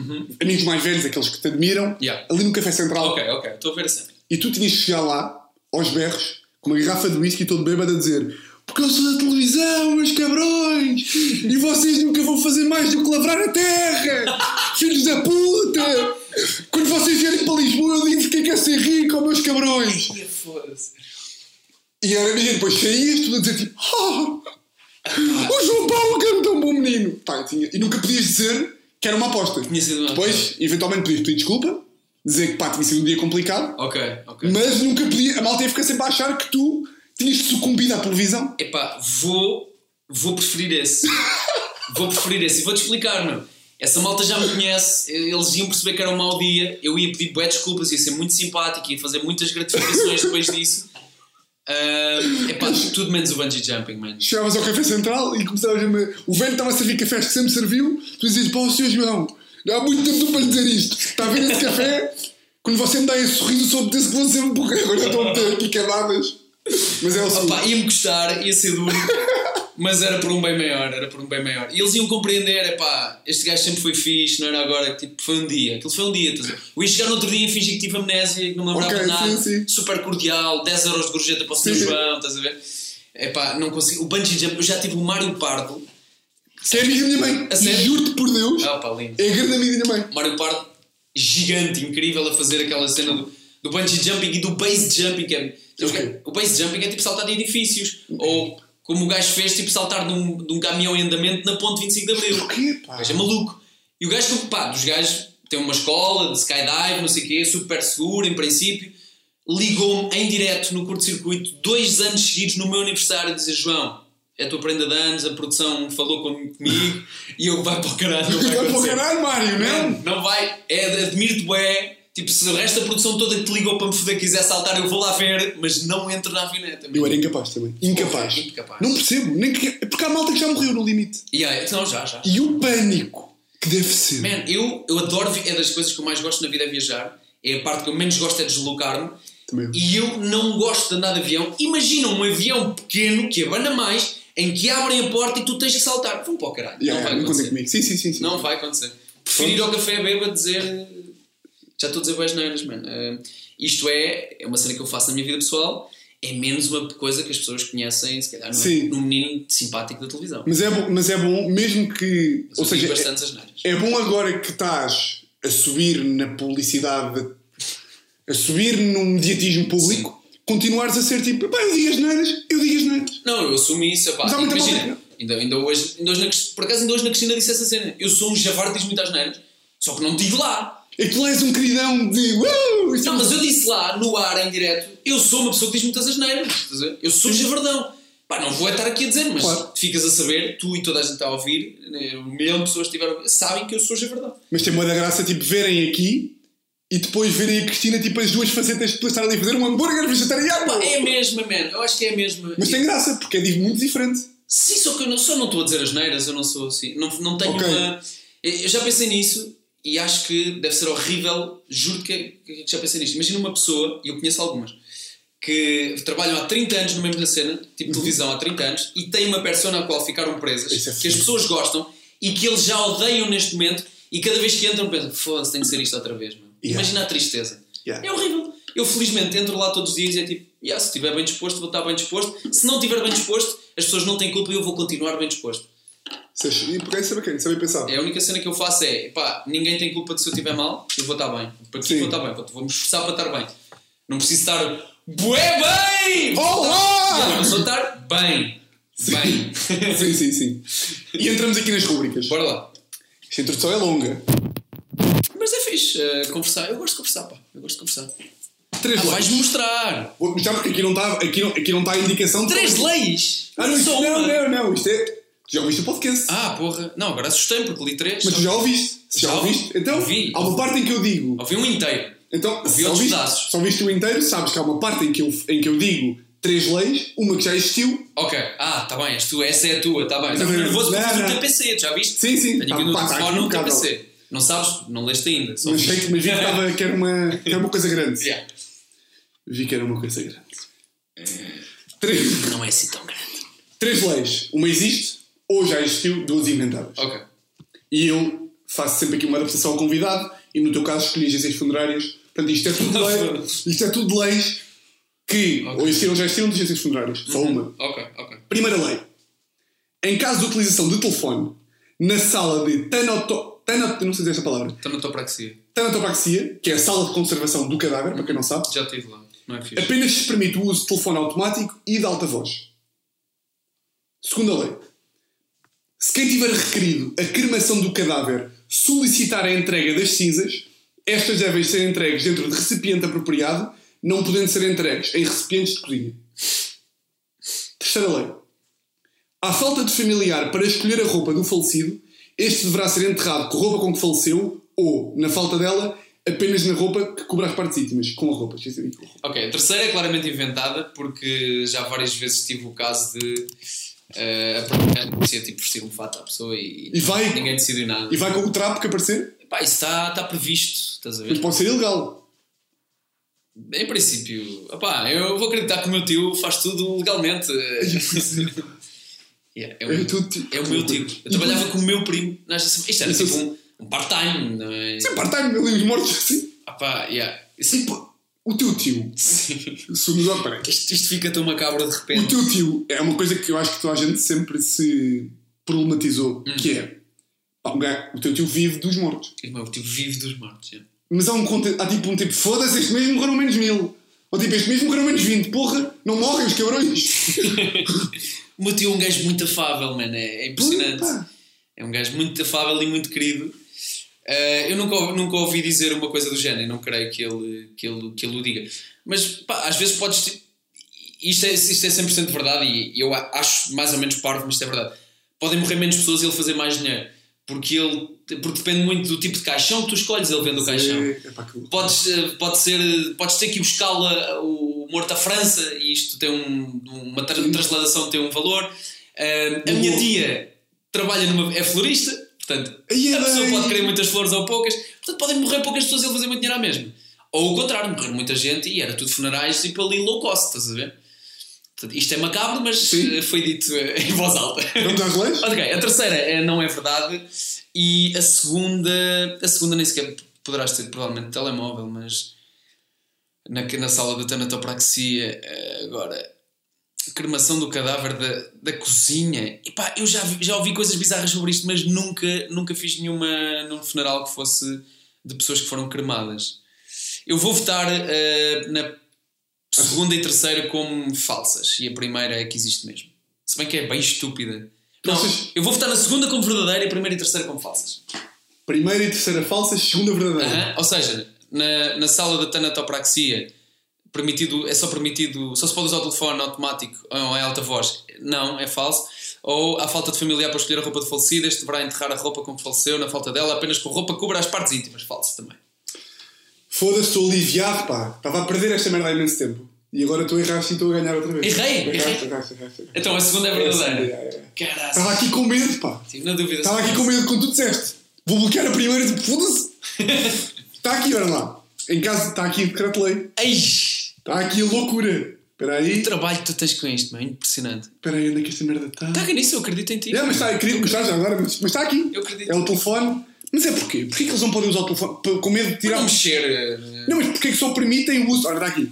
amigos mais velhos, aqueles que te admiram, Uhum. Yeah. ali no Café Central. Ok, ok, estou a ver a cena. E tu tinhas que chegar lá, aos berros, com uma garrafa de whisky todo bêbado a dizer porque eu sou da televisão, meus cabrões, e vocês nunca vão fazer mais do que lavrar a terra, filhos da puta! Quando vocês vierem para Lisboa, eu digo-vos que é que é ser rico, ó, meus cabrões! E era, imagina, depois saías, tudo a dizer tipo, "Ah, o João Paulo que era um tão bom menino. Pá, tinha- e nunca podias dizer que era uma aposta. Tinha sido uma Depois, eventualmente, podias pedir desculpa, dizer que pá, tinha sido um dia complicado, Ok, ok. mas nunca podia. A malta ia ficar sempre a achar que tu tinhas sucumbido à televisão. Epá, vou, vou preferir esse. vou preferir esse. E vou-te explicar, meu. Essa malta já me conhece, eles iam perceber que era um mau dia, eu ia pedir bué desculpas, ia ser muito simpático, ia fazer muitas gratificações depois disso. Ah, epá, tudo menos o bungee jumping, mano. Chegavas ao café central e começavas a me... O velho estava a servir cafés que sempre serviu, tu dizias, pá, o senhor João, há muito tempo para lhe dizer isto. Está a ver esse café? Quando você me dá esse sorriso, só apetece que vou sempre morrer. Agora já estão a meter aqui camadas. Mas é o. Opa, ia-me gostar, ia ser duro, mas era por um bem maior, era por um bem maior. E eles iam compreender, epá, este gajo sempre foi fixe, não era agora, tipo, foi um dia, aquilo foi um dia. estás a ver? Eu ia chegar no outro dia e fingir que tive amnésia e que não me lembrava Ok, de nada, sim, sim. super cordial, 10 euros de gorjeta para o Sr. João, estás a ver? Epá, não consigo. O bungee jump, eu já tive o Mário Pardo, Que é amigo da minha mãe. A? Juro-te por Deus. ah pá, lindo. É grande amigo da minha mãe. Mário Pardo, gigante, incrível a fazer aquela cena do, do bungee jumping e do base jumping. Que é. O base jumping é tipo saltar de edifícios. Ou como o gajo fez, tipo saltar de um, de um caminhão em andamento na ponte 25 de Abril. O quê, pá? O gajo é maluco. E o gajo, pá, dos gajos tem uma escola de skydive, não sei o quê, super seguro, em princípio. Ligou-me em direto no curto-circuito, dois anos seguidos no meu aniversário, a dizer: João, é a tua prenda de anos, a produção falou com- comigo e eu vai para o caralho. Não vai, Vai para o acontecer." caralho, Mário, não? Não, não vai. É, admiro-te, bué. Tipo, se o resto da produção toda que te ligou para me foder quiser saltar, eu vou lá ver, mas não entro na avineta. Eu era incapaz também. Incapaz. Porra, incapaz. Não percebo. Nem que... Porque há malta que já morreu no limite. E aí, não, já, já. E o pânico que deve ser. Man, eu, eu adoro, é das coisas que eu mais gosto na vida é viajar. É a parte que eu menos gosto é deslocar-me. Também. E eu não gosto de andar de avião. Imagina um avião pequeno que abana mais, em que abrem a porta e tu tens que saltar. Vão para o caralho. Yeah, não vai acontecer. Sim, sim, sim. sim. Não vai acontecer. Prefiro ir ao café bêbado dizer. Já estou a dizer boas neiras, mano. Eh, isto é, é uma cena que eu faço na minha vida pessoal. É menos uma coisa que as pessoas conhecem, se calhar, num, Sim. num menino simpático da televisão. Mas, é bom, mas é bom, mesmo que. Mas ou seja, é, é bom agora que estás a subir na publicidade, a subir no mediatismo público, continuares a ser tipo, pá, eu digo as neiras, eu digo as neiras. Não, eu assumi isso. Epá, Mas há muita imagina, malta ainda, ainda hoje, ainda hoje na, por acaso, ainda hoje na Cristina disse essa cena. Eu sou um javarde que diz muitas neiras, só que não digo lá. É que tu és um queridão de. Uh, Não, mas eu disse lá, no ar, em direto, eu sou uma pessoa que diz muitas asneiras. Eu sou javardão. Pá, não vou estar aqui a dizer, mas Claro. ficas a saber, tu e toda a gente está a ouvir, né, um milhão de pessoas que estiveram a ouvir, sabem que eu sou javardão. Mas tem uma da graça, tipo, verem aqui e depois verem a Cristina, tipo, as duas facetas de depois estar ali a fazer um hambúrguer vegetariano. Pá, é a mesma, man. Eu acho que é a mesma. Mas tem graça, porque é muito diferente. Sim, só que eu não, só não estou a dizer as neiras, eu não sou assim. Não, não tenho Ok. uma. Eu já pensei nisso e acho que deve ser horrível. Juro que, que já pensei nisto. Imagina uma pessoa, e eu conheço algumas, que trabalham há 30 anos no mesmo da cena, tipo televisão há 30 anos, e têm uma persona a qual ficaram presas, é que as pessoas gostam e que eles já odeiam neste momento, e cada vez que entram pensam: foda-se, tem de ser isto outra vez, mano. Yeah. Imagina a tristeza. Yeah. É horrível. Eu felizmente entro lá todos os dias e é tipo, yeah, se estiver bem disposto, vou estar bem disposto. Se não estiver bem disposto, as pessoas não têm culpa e eu vou continuar bem disposto. E porque isso é bacana, saber pensar. É a única cena que eu faço é, pá, ninguém tem culpa de se eu estiver mal, eu vou estar bem. Para Sim. vou estar bem? Vou- Vou-me esforçar para estar bem. Não preciso estar bué bem! Olá! Não, só estar bem. Bem. sim, sim, sim. E entramos aqui nas rubricas. Bora lá. Esta introdução é longa. Mas é fixe eh, conversar. Eu gosto de conversar, pá. Eu gosto de conversar. Três Ah, leis. vais-me mostrar. Vou mostrar porque aqui não está aqui não, aqui não está a indicação de Três leis? Ah, não, não, não, não. Isto é. Tu já ouviste o podcast. Ah, porra. Não, agora assustei-me porque li três. Mas tu já ouviste. Já, Já ouvi. ouviste. Então, Ouvi. há uma parte em que eu digo. Ouvi um inteiro. Então, Ouvi outros ouviste, pedaços. se ouviste o inteiro, sabes que há uma parte em que eu, em que eu digo três leis, uma que já existiu. Ok. Ah, tá bem. Tu. Essa é a tua. Tá bem. Não, nervoso porque fiz no. Tu já viste? Sim, sim. Tenho Tá, aqui no telefone no. TPC. Não sabes? Não leste ainda. Só Mas sei que mas vi que, estava, que, era uma, que era uma coisa grande. Yeah. Vi que era uma coisa grande. Três, Não é assim tão grande. três leis. Uma existe, ou já existiu, duas inventadas. Ok. E eu faço sempre aqui uma adaptação ao convidado e no teu caso escolhi agências funerárias. Portanto, isto é tudo, lei, isto é tudo leis que Ok. ou existiram ou já existiram de agências funerárias. Só uma. Ok, ok. Primeira lei. Em caso de utilização de telefone na sala de tanato, tanato, não sei dizer esta palavra, Tanatopraxia. tanatopraxia, que é a sala de conservação do cadáver, para quem não sabe, Já estive lá. Não é fixe. apenas se permite o uso de telefone automático e de alta voz. Segunda lei. Se quem tiver requerido a cremação do cadáver solicitar a entrega das cinzas, estas devem ser entregues dentro de recipiente apropriado, não podendo ser entregues em recipientes de cozinha. Terceira lei. À falta de familiar para escolher a roupa do falecido, este deverá ser enterrado com a roupa com que faleceu ou, na falta dela, apenas na roupa que cobra as partes íntimas, com a roupa. Ok, a terceira é claramente inventada porque já várias vezes tive o caso de eh, a primeira parecia tipo vestir um fato à pessoa e, E vai- ninguém decidiu nada. E vai com o trapo que aparecer, Pá, isso está está previsto, estás a mas ver? pode ser ilegal. Em princípio, opá, eu vou acreditar que o meu tio faz tudo legalmente. Yeah, é, o, É tudo é o meu tio. Eu trabalhava com o meu primo. na agência- Isto era tipo sim. um, um part-time, não é? Sim, part-time, ali os mortos assim. Opá, yeah. Isso- o teu tio, Sim. se nos opera, Isto, isto fica tão macabro de o repente. teu tio é uma coisa que eu acho que toda a gente sempre se problematizou, que é pá, um gajo- o teu tio vive dos mortos. O meu tio vive dos mortos. yeah. Mas há, um, há tipo um tipo, foda-se, este mês morreram menos mil. Ou tipo, este mês morreram menos 20. Porra, não morrem os cabrões. O meu tio é um gajo muito afável, mano. É, é impressionante. É um gajo muito afável e muito querido. Eh, eu nunca, ouvi- nunca ouvi dizer uma coisa do género e não creio que ele, que ele, que ele o diga. Mas pá, às vezes podes. Isto é, isto é 100% verdade e eu acho mais ou menos parvo, mas isto é verdade. Podem morrer menos pessoas e ele fazer mais dinheiro. Porque, ele, porque depende muito do tipo de caixão que tu escolhes, ele vende o caixão. Podes, eh, pode ser, eh, podes ter que ir buscá-la o morto à França e isto tem um, uma tra- transladação tem um valor. Eh, a minha tia trabalha numa. é florista, portanto, a pessoa pode querer muitas flores ou poucas, portanto podem morrer poucas pessoas e ele fazer muito dinheiro à mesma. Ou o contrário, morrer muita gente e era tudo funerais tipo ali low cost, estás a ver? Portanto, isto é macabro, mas Sim. eh, foi dito eh, em voz alta. Vamos às leis? Ok, a terceira é, não é verdade e a segunda, a segunda nem sequer poderás ter provavelmente telemóvel, mas na, na sala da tanatopraxia agora cremação do cadáver da, da cozinha. Epá, eu já, já ouvi coisas bizarras sobre isto, mas nunca, nunca fiz nenhuma num funeral que fosse de pessoas que foram cremadas. Eu vou votar eh, na segunda e terceira como falsas e a primeira é que existe mesmo. Se bem que é bem estúpida. Não, eu vou votar na segunda como verdadeira e a primeira e terceira como falsas. Primeira e terceira falsas, segunda verdadeira. Aham, Ou seja, na, na sala da tanatopraxia permitido, é só permitido, só se pode usar o telefone automático ou em alta voz. Não, é falso. Ou há falta de familiar para escolher a roupa de falecida, este deverá enterrar a roupa com que faleceu, na falta dela, apenas com roupa cubra as partes íntimas. Falso também. Foda-se, estou aliviado, pá. Estava a perder esta merda há imenso tempo. E agora estou a errar e estou a ganhar outra vez. Errei, errei. erraste, erraste. Então a segunda é É, verdadeira. é, é. Caralho. Estava aqui com medo, pá. Tive na dúvida. Estava aqui com medo quando tu disseste. Vou bloquear a primeira e tipo, foda-se. Está aqui, olha lá. Em casa está aqui o decreto-lei. Ei! Está aqui a loucura. Espera aí. O trabalho que tu tens com isto, mano, impressionante. Espera aí, onde é que esta merda está? Caga nisso, eu acredito em ti. É, mas está, querido, mas está já agora, mas, mas está aqui. Eu acredito. É o telefone. Mas é porquê? Porquê que eles não podem usar o telefone? Com medo de tirar Não mexer. eh, Não, mas porquê que só permitem o uso? Ora, está aqui.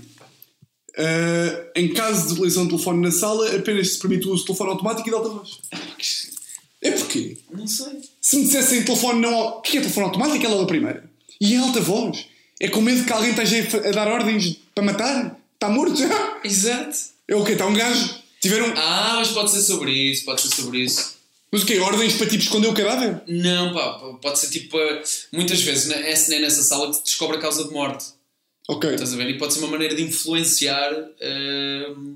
Ah, em caso de utilização de telefone na sala, apenas se permite o uso de telefone automático e de alta voz. É porquê? Não sei. Se me dissessem telefone não. O que é telefone automático? É logo a primeira. E em alta voz. É com medo que alguém esteja a dar ordens para matar? Está morto já? Exato. É o quê? Está um gajo? Tiveram. Ah, mas pode ser sobre isso, pode ser sobre isso. Mas o quê? Ordens para tipo esconder o cadáver? Não, pá, pode ser tipo. eh, Muitas vezes né, é nem nessa sala que descobre a causa de morte. Ok. Estás a ver? E pode ser uma maneira de influenciar. ehm,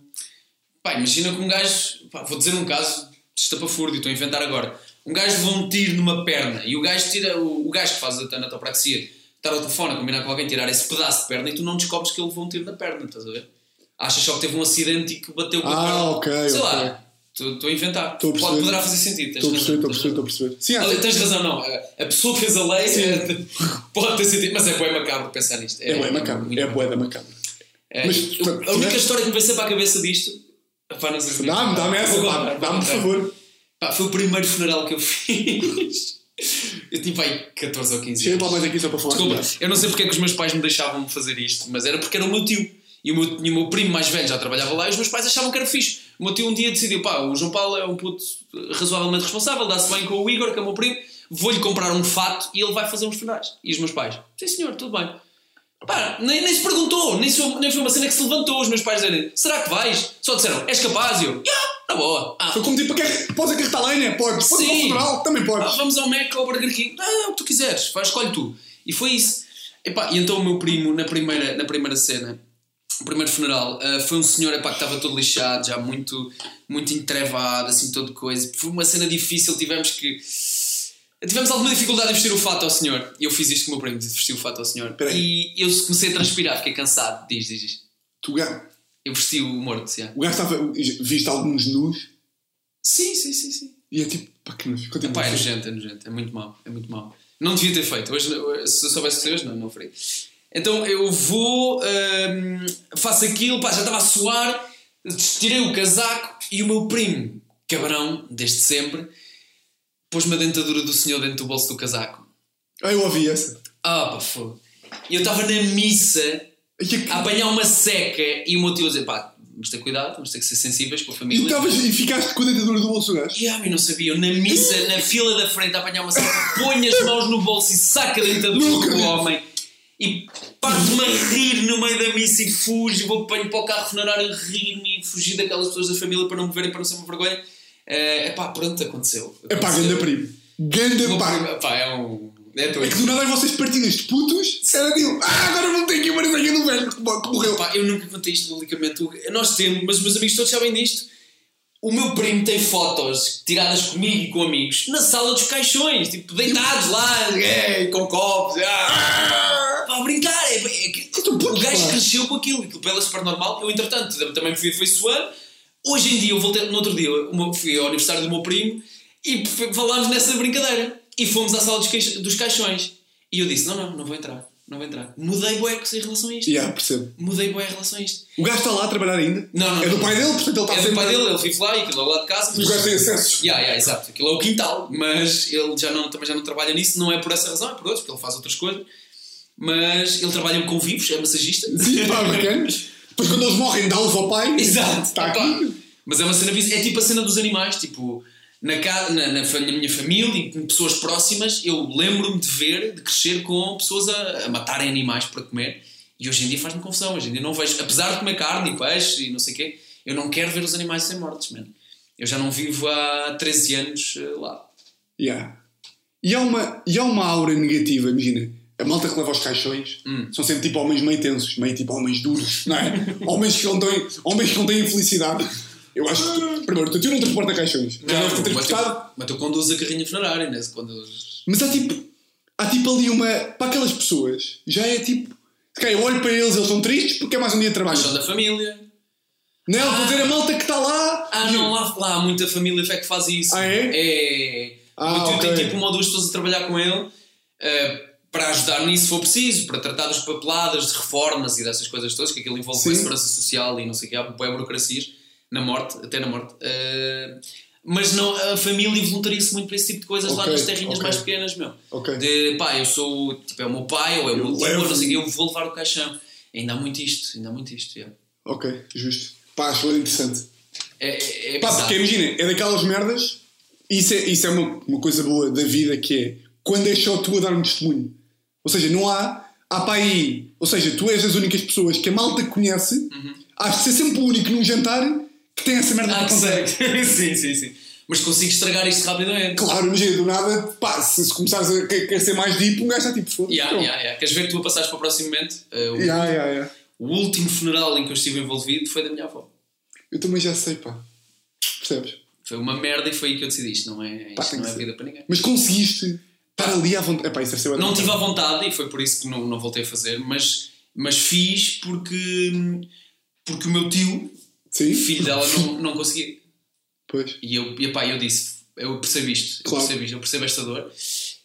Pá, imagina que um gajo. Pá, vou dizer um caso de estapafúrdio, estou a inventar agora. Um gajo levou um tiro numa perna e o gajo tira. O, o gajo que faz a tanatopraxia estar ao telefone a combinar com alguém tirar esse pedaço de perna e tu não descobres que ele levou um tiro na perna, estás a ver? Achas só que teve um acidente e que bateu com a Ah, perna. ok, Sei ok. lá. Estou a inventar. A Pode, poderá fazer sentido. Estou a perceber, estou a perceber, estou a perceber. Sim, Olha, tens razão, não. A- pessoa que fez a lei é- pode ter sentido, mas é bem macabro pensar nisto. é bué macabro. É bué da macabro. é, Mas, eu- tu- a única tiveste- história que me veio sempre à cabeça disto. Dá-me, dá-me essa, Dá-me, por favor. Pá, foi o primeiro funeral que eu fiz. Eu tinha aí 14 ou 15 Chega anos. lá mais aqui só para falar. Desculpa, eu não sei porque é que os meus pais me deixavam fazer isto, mas era porque era o meu tio. E o meu, e o meu primo mais velho já trabalhava lá e os meus pais achavam que era fixe. O meu tio um dia decidiu: pá, o João Paulo é um puto razoavelmente responsável, dá-se bem com o Igor, que é o meu primo, vou-lhe comprar um fato e ele vai fazer uns funerais. E os meus pais: sim senhor, tudo bem. Pá, nem, nem se perguntou, nem, se- nem foi uma cena que se levantou. Os meus pais disseram: será que vais? Só disseram: és capaz? E eu: yeah, na boa. Ah, Foi como tipo, quer, podes acarretar lenha? Podes. Podes Sim. para o funeral? Também ah, podes. vamos ao Mac ou ao Burger King. Ah, o que tu quiseres, faz, escolhe tu. E foi isso. Epá, e então o meu primo, na primeira, na primeira cena, o primeiro funeral, ah, foi um senhor epá, que estava todo lixado, já muito, muito entrevado, assim, todo coisa. Foi uma cena difícil, tivemos que. Tivemos alguma dificuldade em vestir o fato ao senhor. E eu fiz isto com o meu primo, vestir o fato ao senhor. Espera aí. E eu comecei a transpirar, fiquei cansado. Diz, diz, diz. Tu, ga- Eu vesti o morto, o gajo estava. Viste alguns nus Sim, sim, sim, sim. e é tipo, pá, que nojo. Continua. Pá, é nojento, é nojento, é muito mau, é muito mau. Não devia ter feito, hoje, se eu soubesse fazer hoje, não, não faria. Então eu vou, hum, faço aquilo, pá, já estava a suar, tirei o casaco e o meu primo, cabrão, desde sempre, pôs-me a dentadura do senhor dentro do bolso do casaco. Ah, eu ouvi essa. Ah, pá, foda. E eu estava na missa que- a apanhar uma seca e o meu tio a dizer, pá, vamos ter cuidado, vamos ter que ser sensíveis com a E, família. estavas- e ficaste com a dentadura do bolso gajo. E ah, eu não sabia, eu na missa, na fila da frente, a apanhar uma saca, põe as mãos no bolso e saca a dentadura do homem e parte-me a rir no meio da missa e fujo, vou apanho para o carro funerário a rir-me e fugir daquelas pessoas da família para não me verem, para não ser uma vergonha. É pá, pronto, aconteceu. É pá, ganda primo. Ganda pá, é um. É. É que do nada vossas partidas de putos era tipo, ah, agora vou ter aqui uma aqui do velho que mo- que morreu. Pá, eu nunca contei isto publicamente. Nós temos, mas os meus amigos todos sabem disto. O meu primo tem fotos tiradas comigo e com amigos na sala dos caixões, tipo, deitados lá, é, com copos, ah, pá, a brincar. É, é, Tu o gajo cresceu com aquilo, aquilo é super normal. Eu, entretanto, também fui afeiçoando. Hoje em dia, eu voltei, no outro dia, fui ao aniversário do meu primo e falámos nessa brincadeira. E fomos à sala dos, queix- dos caixões. E eu disse: Não, não, não vou entrar, não vou entrar. Mudei buecos em relação a isto. Yeah, percebo. Mudei bué em relação a isto. O gajo está lá a trabalhar ainda. Não, não, É do pai dele, portanto ele está É sempre. do pai dele, ele vive lá e aquilo é lá de casa. O gajo tem acessos. Yeah, yeah, exato. Aquilo é o quintal, mas ele já não, também já não trabalha nisso, não é por essa razão, é por outros, porque ele faz outras coisas. Mas ele trabalha com vivos, é massagista. Sim, pá, bacana. Depois quando eles morrem, dá-los ao pai. Exato. Está aqui. Mas é uma cena, vis- é tipo a cena dos animais, tipo, na, ca- na, na, na minha família e com pessoas próximas, eu lembro-me de ver, de crescer com pessoas a, a matarem animais para comer. E hoje em dia faz-me confusão, hoje em dia não vejo, apesar de comer carne e peixe e não sei o quê, eu não quero ver os animais sem mortes, mano. Eu já não vivo há 13 anos eh, lá. Yeah. E, há uma, e há uma aura negativa, imagina. A malta que leva aos caixões Hum. são sempre tipo homens meio tensos, meio tipo homens duros, não é? homens, que não têm, homens que não têm felicidade. Eu acho que tu, primeiro, tu, tu não transporta caixões. Já deves ter mas, tu, transportado. mas tu conduzes a carrinha funerária, né? Eles... Mas há tipo, há tipo ali uma. Para aquelas pessoas, já é tipo. ok, eu olho para eles, eles estão tristes porque é mais um dia de trabalho. são da família. Não, estou a dizer a malta que está lá. Ah, não, lá, lá há muita família é que faz isso. Ah, é? É. Ah, o tio ok. tem tipo uma ou duas pessoas a trabalhar com ele eh, para ajudar nisso se for preciso, para tratar das papeladas, de reformas e dessas coisas todas, que aquilo envolve Sim. a segurança social e não sei o que, há boé burocracias, na morte, até na morte. Eh, mas não, a família voluntaria-se muito para esse tipo de coisas lá Ok, nas terrinhas ok. mais pequenas, meu. Ok. De pá, eu sou, tipo, é o meu pai ou é o Eu meu tio, não sei eu vou levar o caixão. Ainda há muito isto, ainda há muito isto, yeah. Ok, justo. Pá, acho bem interessante. É, é, é Pá, porque imagina, é daquelas merdas. Isso é, isso é uma, uma coisa boa da vida que é quando és só tu a dar um testemunho. Ou seja, não há. Há para aí. Ou seja, tu és das únicas pessoas que a malta conhece. Uhum. De ser sempre o único num jantar que tem essa merda Ah, que sei. sim, sim, sim. Mas consigo estragar isto rapidamente. Claro, imagina, do nada, pá, se, se começares a querer ser mais deep, um gajo está tipo foda-se. Yeah, yeah, yeah. Queres ver que tu a passares para o próximo momento? Uh, o, yeah, yeah, yeah. o último funeral em que eu estive envolvido foi da minha avó. Eu também já sei, pá. Percebes? Foi uma merda e foi aí que eu decidi. Isto não é, Pá, isto não é vida para ninguém. Mas conseguiste estar ali à vontade. Epá, isso deve ser Não tive à vontade e foi por isso que não, não voltei a fazer, mas, mas fiz porque, porque o meu tio, Sim? filho dela, não, não conseguia. Pois. E eu, e, epá, eu disse: Eu percebo isto, Claro. eu percebo isto, eu percebo esta dor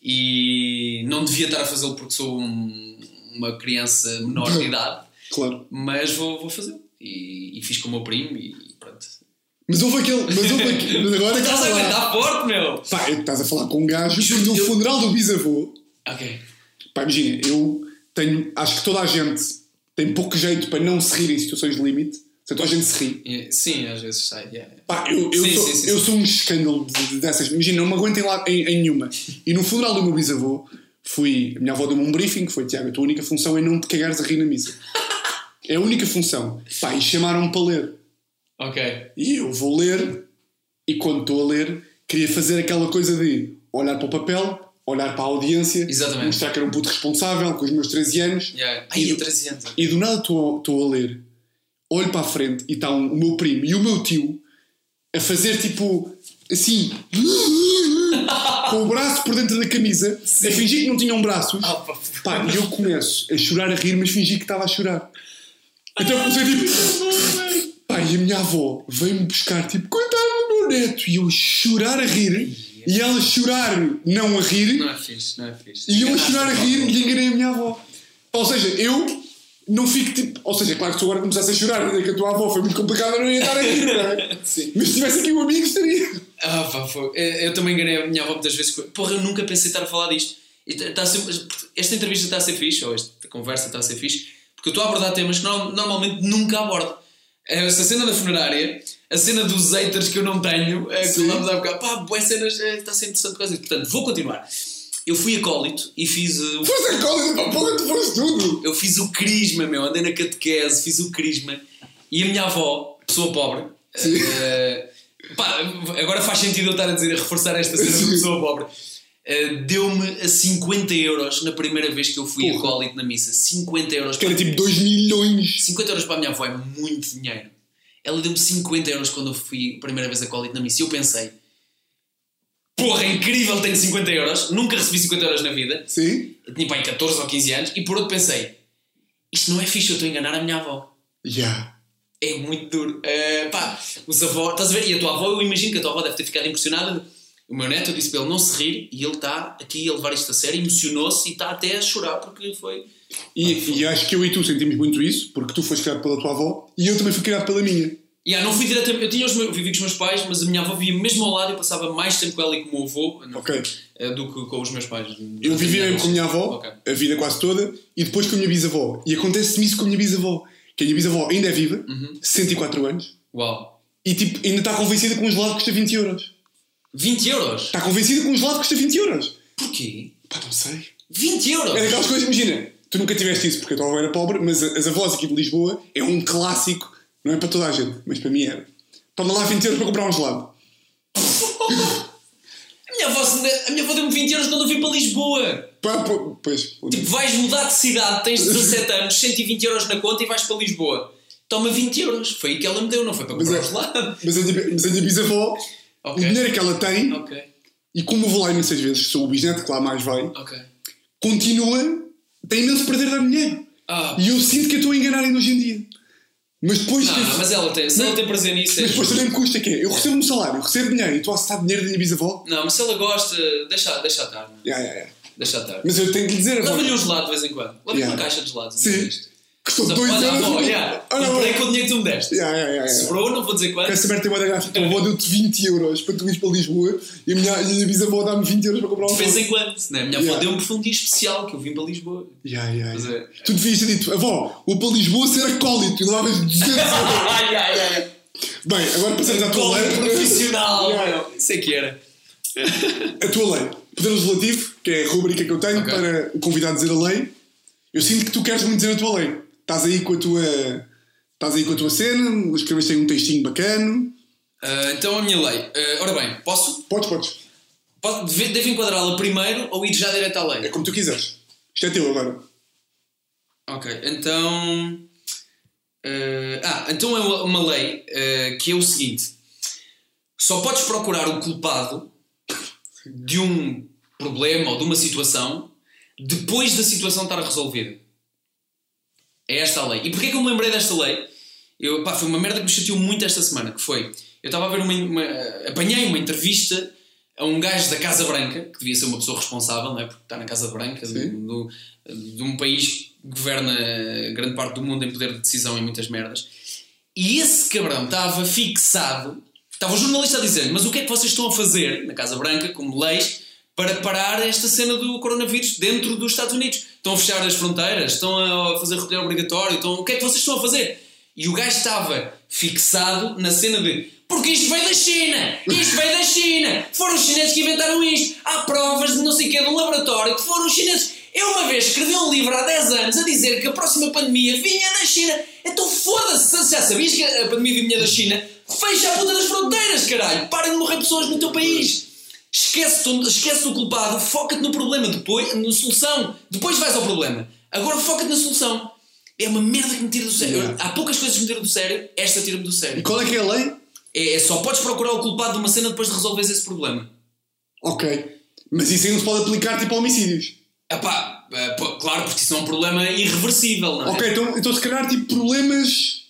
e não devia estar a fazê-lo porque sou um- uma criança menor de idade, Claro. mas vou, vou fazê-lo. E, e fiz com o meu primo e pronto. Mas houve aquele. Mas houve aquele. Mas agora Estás a aguentar forte, meu! Pá, estás a falar com um gajo que no eu- funeral do bisavô. Ok. Pá, imagina, eu tenho. Acho que toda a gente tem pouco jeito para não se rir em situações de limite. Toda a gente se ri. E- Sim, às vezes sai. yeah. Pá, eu, eu, Sim, sou, sim, sim, eu sou um escândalo de- de- dessas. Imagina, não me aguentem lá em, em nenhuma. E no funeral do meu bisavô, fui. A minha avó deu-me um briefing que foi: Tiago, a tua única função é não te cagares a rir na missa. É a única função. Pá, e chamaram-me para ler. Ok. E eu vou ler, e quando estou a ler, queria fazer aquela coisa de olhar para o papel, olhar para a audiência, Exatamente. mostrar que era um puto responsável com os meus 13 anos. Yeah. Ai, E- eu 13 anos. E do nada estou a ler, olho para a frente e está um- o meu primo e o meu tio a fazer tipo assim, com o braço por dentro da camisa, a fingir que não tinham braços. Ah, pá. E eu começo a chorar, a rir, mas fingi que estava a chorar. Então eu comecei tipo. Pá, e a minha avó veio-me buscar, tipo, coitado do meu neto. E eu chorar a rir, e ela chorar não a rir, Não é fixe, não é fixe. e eu a chorar a rir e enganei a minha avó. Ou seja, eu não fico tipo. Ou seja, claro que se agora começasse a chorar, que a tua avó foi muito complicada, eu não ia estar a rir, não é? Sim. Mas se tivesse aqui um amigo, estaria. Ah, pá, foi. Eu eu também enganei a minha avó muitas vezes. Porra, eu nunca pensei estar a falar disto. Tá- ser- esta entrevista está a ser fixe, ou esta conversa está a ser fixe, porque eu estou a abordar temas que norm- normalmente nunca abordo. Essa cena da funerária, a cena dos haters que eu não tenho, é, que falámos há bocado, pá, boas cenas, é, está a ser interessante quase. Portanto, vou continuar. Eu fui acólito e fiz uh, o Foste a cola, para porra, tu foste tudo. eu fiz o crisma, meu, andei na catequese, fiz o crisma. E a minha avó, pessoa pobre, Sim. eh, pá, agora faz sentido eu estar a dizer, a reforçar esta cena de pessoa pobre. uh, deu-me a 50 euros na primeira vez que eu fui Porra. acólito na missa. 50 euros. Que era tipo 2 milhões. 50 euros para a minha avó é muito dinheiro. Ela deu-me 50 euros quando eu fui a primeira vez acólito na missa. E eu pensei, porra, incrível, tenho 50 euros. Nunca recebi 50 euros na vida. Sim? Eu tinha pai 14 ou 15 anos. E por outro pensei, isto não é fixe, eu estou a enganar a minha avó. Já. É muito duro. Eh, pá, os avós, estás a ver? E a tua avó, eu imagino que a tua avó deve ter ficado impressionada. O meu neto, eu disse para ele não se rir e ele está aqui a levar isto a sério, emocionou-se e está até a chorar porque foi. E, e acho que eu e tu sentimos muito isso, porque tu foste criado pela tua avó e eu também fui criado pela minha. Yeah, não fui diretamente, eu tinha os meus, vivi com os meus pais, mas a minha avó vivia mesmo ao lado e eu passava mais tempo com ela e com o meu avô não, Ok. eh, do que com os meus pais. Eu vivia com a minha avó, Ok. a vida quase toda, e depois com a minha bisavó. E acontece-me isso com a minha bisavó. Que a minha bisavó ainda é viva, Uhum. 64 anos, Uau. e tipo, ainda está convencida que um gelado custa 20 euros. 20 euros? Está convencida que um gelado custa 20 euros. Porquê? Pá, não sei. 20 euros? É daquelas coisas, imagina, tu nunca tiveste isso porque a tua avó era pobre, mas as avós aqui de Lisboa é um clássico, não é para toda a gente, mas para mim era. Toma lá 20 euros para comprar um gelado. A minha avó, a minha avó deu-me 20 euros quando eu vim para Lisboa. Pá, pois, Tipo, vais mudar de cidade, tens 17 anos, 120 euros na conta e vais para Lisboa. Toma 20 euros. Foi aí que ela me deu, não foi para mas, comprar é, os gelado. mas, a minha, mas a minha bisavó, Ok. o dinheiro que ela tem, Ok, e como eu vou lá imensas vezes, sou o bisneto que lá mais vai, ok. continua, tem imenso prazer dar dinheiro. Ah, E eu sinto que eu estou a enganar ainda hoje em dia. Mas depois. não, mas ela tem, se ela tem prazer nisso, é mas depois também me custa que é. Eu recebo um salário, eu recebo dinheiro e estou a aceitar dinheiro da minha bisavó. Não, mas se ela gosta, deixa, deixa estar. não é? Ya, ya, ya. Deixa estar. Mas eu tenho que lhe dizer. Leva-lhe um gelado de vez em quando. Leva-lhe Yeah. uma caixa de gelados. Sim. Custou 2 Olha, euros. avó, yeah, Ah, não, comprei não. com o dinheiro que tu me deste. Ya, ya, ya. Sobrou, não vou dizer quanto. Quero saber, tem uma gráfica. Tua avó deu-te 20 euros para tu ires para Lisboa e a minha, e a bisavó dá-me 20 euros para comprar um De vez em quando. Né? A minha avó Yeah. deu-me um dia especial que eu vim para Lisboa. Ya, ya, Mas ya. é- Tu devias ter dito, avó, vou para Lisboa ser acólito e levavas 200 euros. Ai, ai, ai. Bem, agora passamos à tua lei. profissional. Yeah. meu. Isso é que era. A tua lei. Poder legislativo, que é a rubrica que eu tenho Ok. para o convidado dizer a lei. Eu sinto que tu queres muito dizer a tua lei. Estás aí com a tua. Estás aí com a tua cena, escreveste aí um textinho bacana. Ah, então a minha lei. Ah, ora bem, posso? Podes, podes. Pode- deve- Devo enquadrá-la primeiro ou ir já direto à É lei? como tu quiseres. Isto é teu agora. Ok, então. eh, ah, então é uma lei que é o seguinte: só podes procurar o culpado de um problema ou de uma situação depois da situação estar resolvida. É esta a lei. E porquê que eu me lembrei desta lei? Eu, pá, foi uma merda que me chateou muito esta semana, que foi... Eu estava a ver uma, uma... Apanhei uma entrevista a um gajo da Casa Branca, que devia ser uma pessoa responsável, não é? Porque está na Casa Branca, Sim. do, de um país que governa grande parte do mundo em poder de decisão em muitas merdas. E esse cabrão estava fixado... Estava o jornalista a dizer mas o que é que vocês estão a fazer na Casa Branca, como leis, para parar esta cena do coronavírus dentro dos Estados Unidos? Estão a fechar as fronteiras? Estão a fazer recolher obrigatório? Estão... O que é que vocês estão a fazer? E o gajo estava fixado na cena de porque isto veio da China! Isto veio da China! Foram os chineses que inventaram isto! Há provas de não sei o que de um laboratório que foram os chineses! Eu uma vez escrevi um livro há 10 anos a dizer que a próxima pandemia vinha da China! Então foda-se! Se Já sabias que a pandemia vinha da China? Fecha a puta das fronteiras, caralho! Parem de morrer pessoas no teu país! Esquece, esquece do culpado, foca-te no problema, depois, na solução. Depois vais ao problema. Agora foca-te na solução. É uma merda que me tira do sério. Yeah. Há poucas coisas que me tiram do sério, esta tira-me do E sério. qual é que é a lei? É, é só podes procurar o culpado de uma cena depois de resolveres esse problema. Ok. Mas isso aí não se pode aplicar tipo a homicídios. Epá, é, pô, claro, porque isso é um problema irreversível, não é? Ok, então, então se calhar tipo problemas.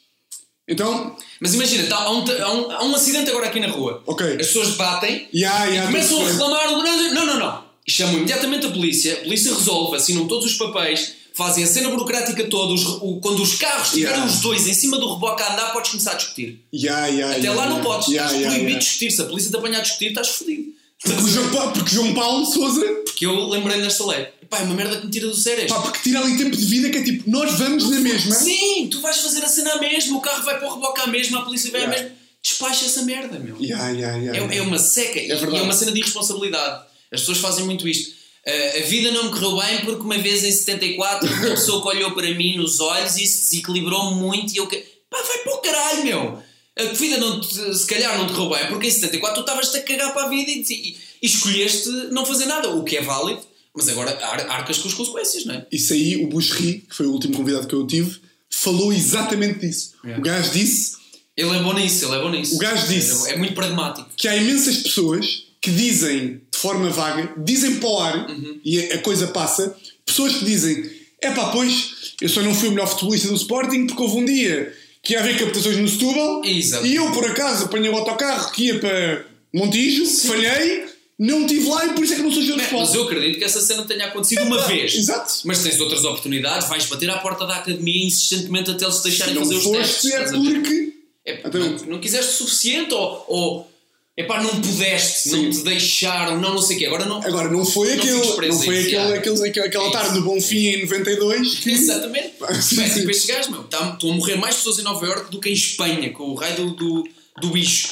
Então. Mas imagina, tá, há, um, há, um, há um acidente agora aqui na rua. Ok. As pessoas batem Ya, ya, começam a reclamar. Não, não, não. E chamam imediatamente a polícia, a polícia resolve, assinam todos os papéis, fazem a cena burocrática toda. os- o- quando os carros estiverem Yeah. os dois em cima do reboque a andar, podes começar a discutir. Ya, ya, Até lá não podes, estás proibido de discutir. Se a polícia te apanhar a discutir, estás fodido. Porque o João, Pa- porque João Paulo Souza. Porque eu lembrei nesta lei. Pá, é uma merda que me tira do sério. Pá, porque tira ali tempo de vida que é tipo, nós vamos na mesma. Sim, tu vais fazer a cena à mesma, o carro vai para o reboque à mesma, a polícia vai à Yeah. mesma. Despacha essa merda, meu. Ya, ya, ya. É, é uma seca e- e verdade. é uma cena de irresponsabilidade. As pessoas fazem muito isto. Ah, a vida não me correu bem porque uma vez em 74 uma pessoa que olhou para mim nos olhos e se desequilibrou muito e eu. Pá, vai para o caralho, meu! A vida não te- se calhar não te correu bem, porque em 74 tu estavas-te a cagar para a vida e, e- e escolheste não fazer nada, o que é válido, mas agora ar- arcas com as consequências, não é? Isso aí, o Bushri, que foi o último convidado que eu tive, falou exatamente disso. O gajo disse Ele é bom nisso, ele é bom nisso. O gajo disse- É, é muito pragmático. que há imensas pessoas que dizem de forma vaga, dizem para o ar Uhum. e a, a coisa passa, pessoas que dizem: é pá, pois eu só não fui o melhor futebolista do Sporting porque houve um dia que ia haver captações no Setúbal Exato. e eu por acaso apanhei o autocarro que ia para Montijo, falhei, não estive lá e por isso é que não sou jogador de É, futebol. mas eu acredito que essa cena tenha acontecido uma vez. Exato. Mas tens outras oportunidades, vais bater à porta da academia insistentemente até eles Se deixarem não fazer os foste testes. é estás a ver? porque. É, não, não quiseste o suficiente ou, ou epá, não pudeste, não te deixaram, não, não sei o quê. Agora não. Agora, não foi preso Não foi aquele, aquele, aquele- aquela É tarde do Bonfim em 92 que. Exatamente. Sim, sim. tipo, estes gajos, meu, tá- estão a morrer mais pessoas em Nova Iorque do que em Espanha, com o raio do, do, do bicho.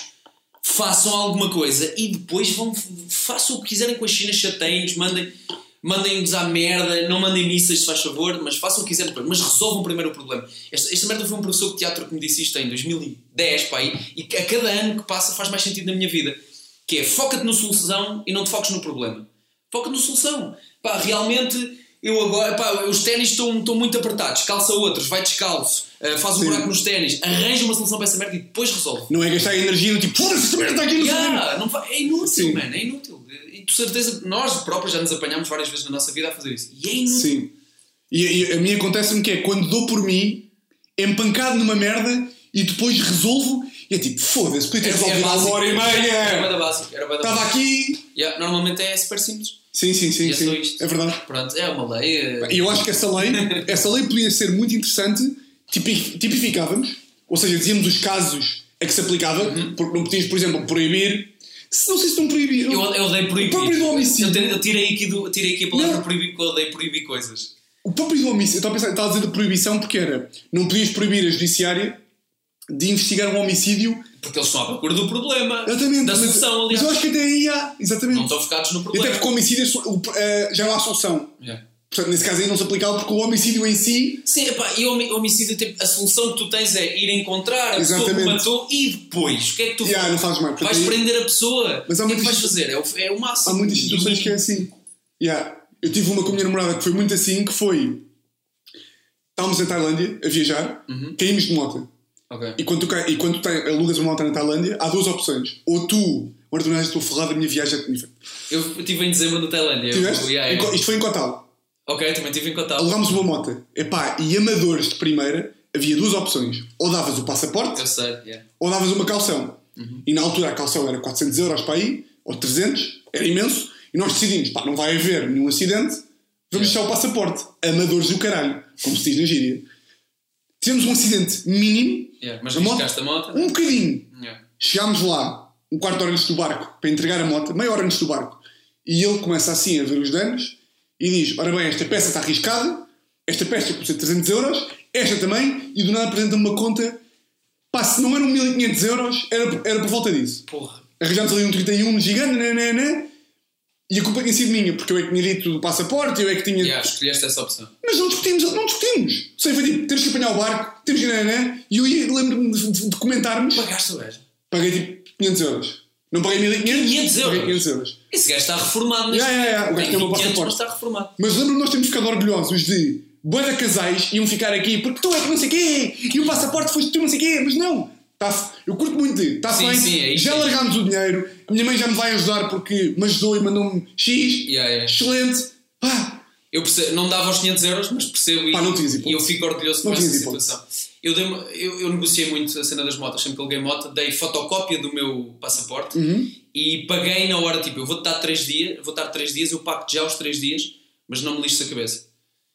Façam alguma coisa e depois vão, façam o que quiserem com a China, chateiem-nos, mandem, mandem-nos à merda, não mandem missas, se faz favor, mas façam o que quiserem depois, mas resolvam primeiro o problema. Esta, esta merda foi um professor de teatro que me disse isto em 2010, pá, e, e a cada ano que passa faz mais sentido na minha vida. Que é, foca-te na solução e não te foques no problema. Foca-te na solução. Pá, realmente, eu agora, pá, os ténis estão, estão muito apertados, calça outros, vai descalço, ah, faz um Sim. buraco nos ténis, arranja uma solução para essa merda e depois resolve. Não é gastar energia no tipo, foda-se, esta merda está aqui no Yeah, não é inútil, Sim. mano, é inútil. E de certeza que nós próprios já nos apanhámos várias vezes na nossa vida a fazer isso. E é inútil. Sim. E, e a mim acontece-me que é quando dou por mim, empancado numa merda e depois resolvo e é tipo, foda-se, podia ter Era- resolvido era há uma hora e básico. Era meia. da básico, era Estava aqui. Yeah, normalmente é super simples. Sim, sim, sim. E é só sim. isto. É verdade. Pronto, é uma lei. eh, E eu acho que essa lei, essa lei podia ser muito interessante, tipi- tipificávamos, ou seja, dizíamos os casos a que se aplicava, Uhum. porque não podias, por exemplo, proibir. Se não sei se não proibir. Eu, eu odeio proibir. O próprio do homicídio. Eu, eu tirei, aqui do, tirei aqui a palavra Não. proibir porque eu odeio proibir coisas. O próprio do homicídio, eu estava a pensar, estava a dizer de proibição porque era, não podias proibir a judiciária de investigar um homicídio. Porque eles estão à procura do problema. Exatamente. Da mas, solução, mas aliás. eu acho que até aí há, exatamente. Não estão focados no E problema. até porque o homicídio é o- eh, já não há solução. Yeah. Portanto, nesse caso aí não se aplicava porque o homicídio em si. Sim, epá, e o homi- homicídio, tipo, a solução que tu tens é ir encontrar a pessoa que Exatamente. matou e depois, o que é que tu Yeah, fazes? não fazes mais. Vais aí- prender a pessoa. Mas há o que é que vais fazer? É o, é o máximo. Há muitas situações que é assim. Yeah. Eu tive uma com a minha namorada que foi muito assim, que foi. Estávamos em Tailândia a viajar, Uhum. caímos de moto. Ok. E quando tu, cai- e quando tu tem- alugas uma moto na Tailândia, há duas opções. Ou tu, és, estou ferrado da minha viagem. Eu estive em dezembro na Tailândia. Eu- yeah, yeah. Isto foi em Cotal. Ok, também estive em Cotal. Alugámos uma moto. Epá, e amadores de primeira, havia duas opções. Ou davas o passaporte, Eu sei, yeah. ou davas uma calção. E na altura a calção era 400 euros para aí, ou 300, era imenso. E nós decidimos, pá, não vai haver nenhum acidente, vamos deixar o passaporte. Amadores do caralho, como se diz na gíria. Tivemos um acidente mínimo, Yeah. Mas A moto? a moto? um bocadinho. Yeah. Chegámos lá, um quarto de hora antes do barco, para entregar a moto, meia hora antes do barco. E ele começa assim a ver os danos e diz: Ora bem, esta peça está arriscada, esta peça custa 300 euros, esta também, e do nada apresenta-me uma conta. Pá, se não eram 1500 euros, era, era por volta disso. Porra. Arranjámos ali um 31 gigante, né, né, né, e a culpa tinha sido minha, porque eu é que tinha dito do passaporte, eu é que tinha. Yeah, escolheste essa opção. Mas não discutimos, não discutimos. Sei, foi tipo, temos que apanhar o barco, temos que ir, né, né, e eu ia- lembro-me de, de, de comentarmos. Pagaste o gajo. Paguei tipo 500 euros. Não paguei 1500. 500 euros? Paguei 500 euros. Esse gajo está reformado. neste Yeah, yeah, yeah. O gajo tem o 20 anos, passaporte. mas reformado. Mas lembro-me nós temos ficado orgulhosos de boa de casais iam ficar aqui porque tu é que não sei quê e o passaporte foste tu não sei quê, mas não. Tá eu curto muito de. Está Sim, bem, sim, é já largámos o dinheiro, a minha mãe já me vai ajudar porque me ajudou e mandou-me X. Yeah, yeah. Excelente. Pá, Eu percebo, não dava os 500 euros, mas percebo e, Pá, hipótese. e eu fico orgulhoso com essa situação. Eu, dei eu, eu negociei muito a cena das motas, sempre que aluguei moto, dei fotocópia do meu passaporte Uhum. e paguei na hora, tipo, eu vou-te dar 3 dias, vou dar 3 dias, eu pago já os 3 dias, mas não me lixes a cabeça.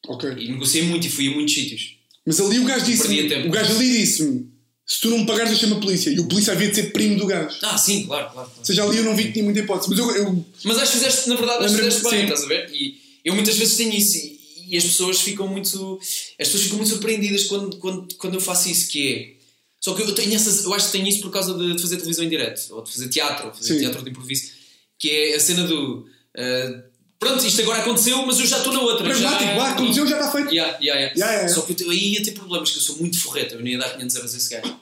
ok. E negociei muito e fui a muitos sítios. Mas ali o gajo disse-me, o gajo ali disse-me, se tu não me pagares chamo a polícia. E o polícia havia de ser primo do gajo. Ah, sim, claro, claro. claro. Ou seja, ali eu não vi que tinha muita hipótese. Mas eu, eu Mas acho que fizeste, na verdade, acho que fizeste bem, sim. estás a ver? E eu muitas vezes tenho isso e, e as pessoas ficam muito. As pessoas ficam muito surpreendidas quando, quando, quando eu faço isso, que é. Só que eu tenho essas, eu acho que tenho isso por causa de, de fazer televisão em direto, ou de fazer teatro, ou fazer Sim. teatro de improviso, que é a cena do. ah, pronto, isto agora aconteceu, mas eu já estou na outra. pragmático, já, vá, aconteceu, já está feito. Yeah, yeah, yeah. Só que eu, aí ia ter problemas, que eu sou muito forreta, eu não ia dar 500 euros a esse gajo.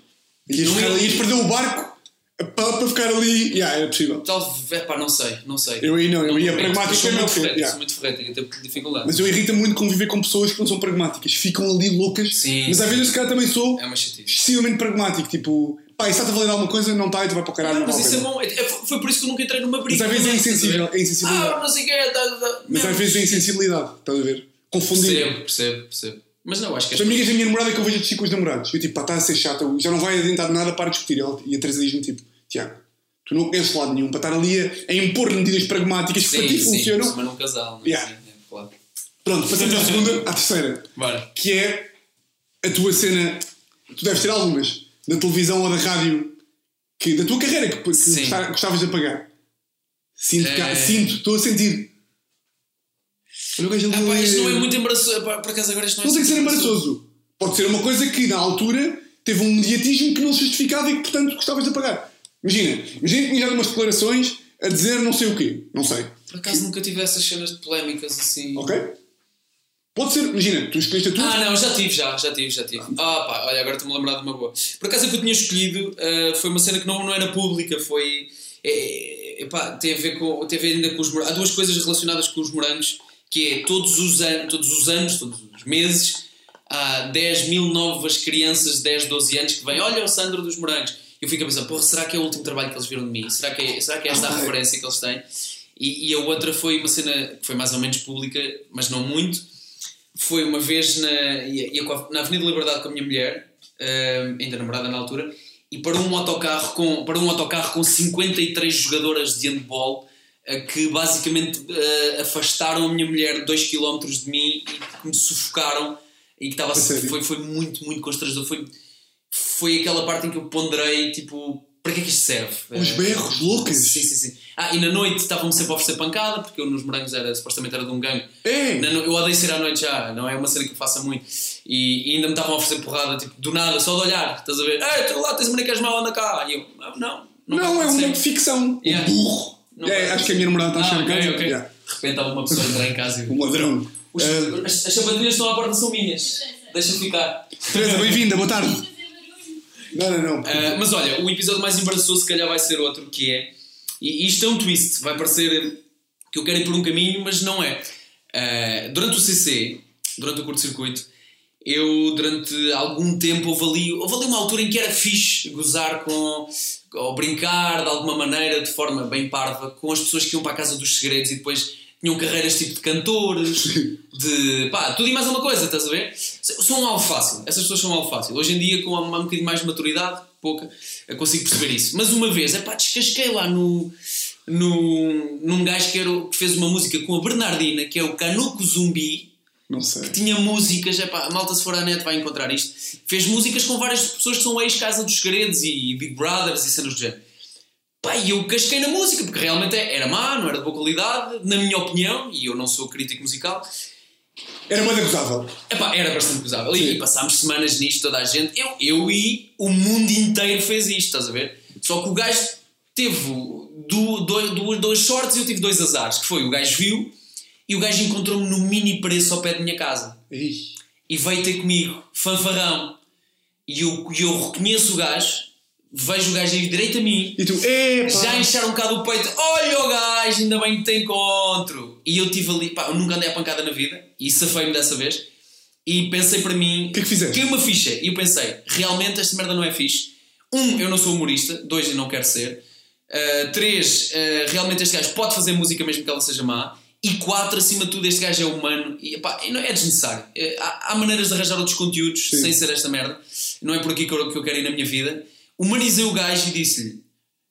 Ias, ia- ias perder o barco para, para ficar ali. Yeah, era possível. Talvez, pá, não sei, não sei. Eu aí não, eu ia Eu pragmático sou é muito meu, ferreta, yeah. sou muito ferreta, ia ter dificuldade. Mas eu irrita muito conviver com pessoas que não são pragmáticas. Ficam ali loucas. Sim, mas às vezes, se calhar, também sou É excessivamente pragmático. Tipo, pá, isso está-te a valer alguma coisa? Não está, e tu vai para o caralho. Não, mas isso é bom. É- é- Foi por isso que eu nunca entrei numa Mas briga. às vezes é insensível. É insensibilidade. Ah, não sei o quê. Tá, tá. Mas Não, às vezes é insensibilidade. Estás a ver? Confundir. Percebo, percebo, percebo. Mas não, acho que As amigas da minha namorada que eu vejo a discutir com os namorados. Eu tipo, pá, está a ser chata, já não vai adiantar nada para discutir. E a Teresa diz-me tipo, Tiago, tu não conheces lado nenhum para estar ali a, impor medidas pragmáticas que para ti Sim, sim, funcionam. mas num casal, não é? Yeah. É, claro. Pronto, passamos à segunda, à terceira. Bora. Que é a tua cena. Tu deves ter algumas. Da televisão ou da rádio. Que, da tua carreira que, que gostavas de apagar. Sinto, É. sinto, estou a sentir. Olha o gajo ali Ah, pá, isto não é muito embaraçoso. Pá, Por acaso agora isto não é Não tem que ser embaraçoso. Pode ser uma coisa que na altura teve um mediatismo que não se justificava e que portanto gostavas de apagar. Imagina, imagina que tinha já umas declarações a dizer não sei o quê. Não sei. Por acaso nunca tive essas cenas de polémicas assim. Ok? Pode ser, imagina, tu escolheste a tua. Ah, não, já tive, já, já tive, já tive. Ah, pá, olha, agora estou-me a lembrar de uma boa. Por acaso a que eu tinha escolhido ah, foi uma cena que não, não era pública, foi. É, é, pá, tem a ver com. Tem a ver ainda com os morangos. Há duas coisas relacionadas com os morangos, que é todos os, an todos os anos, todos os meses, há 10 mil novas crianças de 10, 12 anos que vêm, olha o Sandro dos morangos. Eu fico a pensar, porra, será que é o último trabalho que eles viram de mim? Será que é, será que é esta a Ah, é. referência que eles têm? E, e a outra foi uma cena que foi mais ou menos pública, mas não muito foi uma vez na, na Avenida Liberdade com a minha mulher, eh, ainda namorada na altura, e para um autocarro com, para um autocarro com 53 jogadoras de handball que basicamente eh, afastaram a minha mulher 2 km de mim e que me sufocaram e que estava foi, foi muito, muito constrangedor. Foi, foi aquela parte em que eu ponderei, tipo, para que é que isto serve? Os Eh, berros loucos. Sim, sim, sim. Ah, e na noite estavam-me sempre a oferecer pancada, porque eu nos morangos era, supostamente era de um gangue. No- Eu odeio ser à noite já, não é uma cena que eu faça muito. E, e ainda me estavam a oferecer porrada, tipo, do nada, só de olhar, estás a ver? Ei, tu lá tens bonecas mal, anda cá. E eu, não, não. Não, vai é uma ficção. Yeah. Burro. Não É, acho que a minha namorada está a Ah, achar ok, em casa. ok. Yeah. De repente estava uma pessoa a entrar em casa e Um ladrão. Os- Ah, as, as sapatilhas estão à porta, são minhas. Deixa ficar. Teresa, bem-vinda, boa tarde. Não, não, não. Uh, mas olha, o episódio mais embaraçoso se calhar vai ser outro, que é. E isto é um twist, vai parecer que eu quero ir por um caminho, mas não é. Uh, durante o CC, durante o curto-circuito, eu durante algum tempo houve ali, houve ali uma altura em que era fixe gozar com. ou brincar de alguma maneira, de forma bem parva, com as pessoas que iam para a Casa dos Segredos e depois tinham carreiras tipo de cantores, de pá, tudo e mais uma coisa, estás a ver? São um alvo fácil, essas pessoas são um alvo fácil. Hoje em dia, com uma, um bocadinho mais de maturidade, pouca, consigo perceber isso. Mas uma vez, é pá, descasquei lá no, no, num gajo que, era, que fez uma música com a Bernardina, que é o Canuco Zumbi, Não sei. tinha músicas, é pá, a malta se for à net vai encontrar isto. Fez músicas com várias pessoas que são ex-Casa dos Segredos e Big Brothers e cenas do género. Pá, e eu casquei na música, porque realmente era má, não era de boa qualidade, na minha opinião, e eu não sou crítico musical, Era muito acusável. Epá, era bastante. Sim. E, e passámos semanas nisto, toda a gente. Eu, eu e o mundo inteiro fez isto, estás a ver? Só que o gajo teve du, dois, duas, duas sortes e eu tive dois azares. Que foi, o gajo viu e o gajo encontrou-me no mini preço ao pé da minha casa. Ih. E veio ter comigo, fanfarrão. E eu, eu reconheço o gajo, vejo o gajo aí direito a mim, E tu, epá. já incharam um bocado o peito, olha o gajo, ainda bem que te encontro. E eu tive ali, pá, eu nunca andei a pancada na vida, e safei-me dessa vez. E pensei para mim, O que é que fizeste? Caiu uma ficha, e eu pensei, realmente esta merda não é fixe. Um, eu não sou humorista, dois, eu não quero ser. Uh, três, uh, realmente este gajo pode fazer música mesmo que ela seja má. E quatro, acima de tudo, este gajo é humano e epá, é desnecessário. Uh, há, há maneiras de arranjar outros conteúdos Sim. sem ser esta merda. Não é por aqui que eu, que eu quero ir na minha vida. Humanizei o gajo e disse-lhe: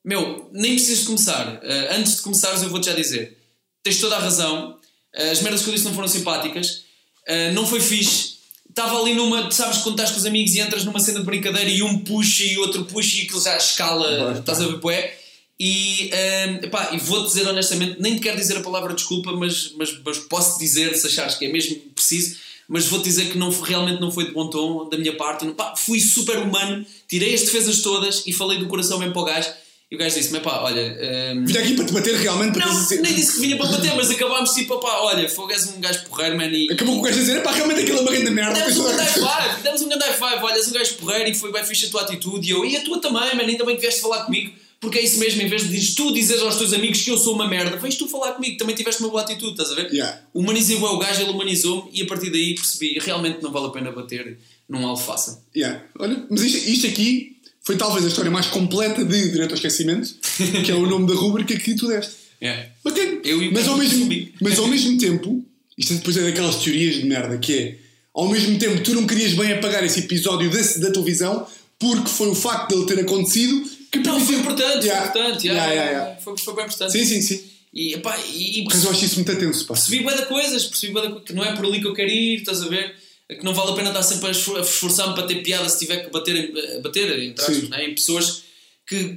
Meu, nem precisas de começar. Uh, antes de começares, eu vou-te já dizer: Tens toda a razão. Uh, as merdas que eu disse não foram simpáticas. Uh, não foi fixe. Estava ali numa. Sabes quando estás com os amigos e entras numa cena de brincadeira e um puxa e outro puxa e aquilo já escala. Estás a ver, poé? E, um, epá, e vou-te dizer honestamente, nem te quero dizer a palavra desculpa, mas, mas, mas posso dizer, se achares que é mesmo preciso, mas vou-te dizer que não, realmente não foi de bom tom da minha parte. Pá, fui super humano, tirei as defesas todas e falei do coração bem para o gajo. E o gajo disse-me, pá, olha. hum, Vinha aqui para te bater realmente para não, dizer- nem disse que vinha para bater, mas acabámos tipo, pá, olha, foi um gajo porreiro, man, e. Acabou com o gajo a dizer, pá, realmente aquilo é uma grande merda. Demos um grande five, demos um grande five, olha, és um gajo porreiro e foi bem fixe a tua atitude. E eu, e a tua também, man, ainda bem que vieste falar comigo, porque é isso mesmo, em vez de dizes tu dizeres aos teus amigos que eu sou uma merda, vens tu falar comigo, também tiveste uma boa atitude, estás a ver? Yeah. Humanizei o gajo, ele humanizou-me e a partir daí percebi, realmente não vale a pena bater num alfaça. Yeah. Olha, mas isto, isto aqui foi talvez a história mais completa de Direito ao Esquecimento, que é o nome da rúbrica que tu deste. É. Bacana. Eu e mas, ao mesmo, mas ao mesmo tempo, isto depois é daquelas teorias de merda, que é ao mesmo tempo tu não querias bem apagar esse episódio da, da televisão porque foi o facto dele ter acontecido que Não, foi importante, Yeah. foi importante, Yeah, yeah. Foi, foi bem importante. Sim, sim, sim. E, epá, e, e Mas eu acho isso muito tenso, pá. percebi bué de coisas, percebi bué de co- que não é por ali que eu quero ir, estás a ver? Que não vale a pena estar sempre a esfor- a esforçar-me para ter piada se tiver que bater, em- bater entre aspas, né? em pessoas que,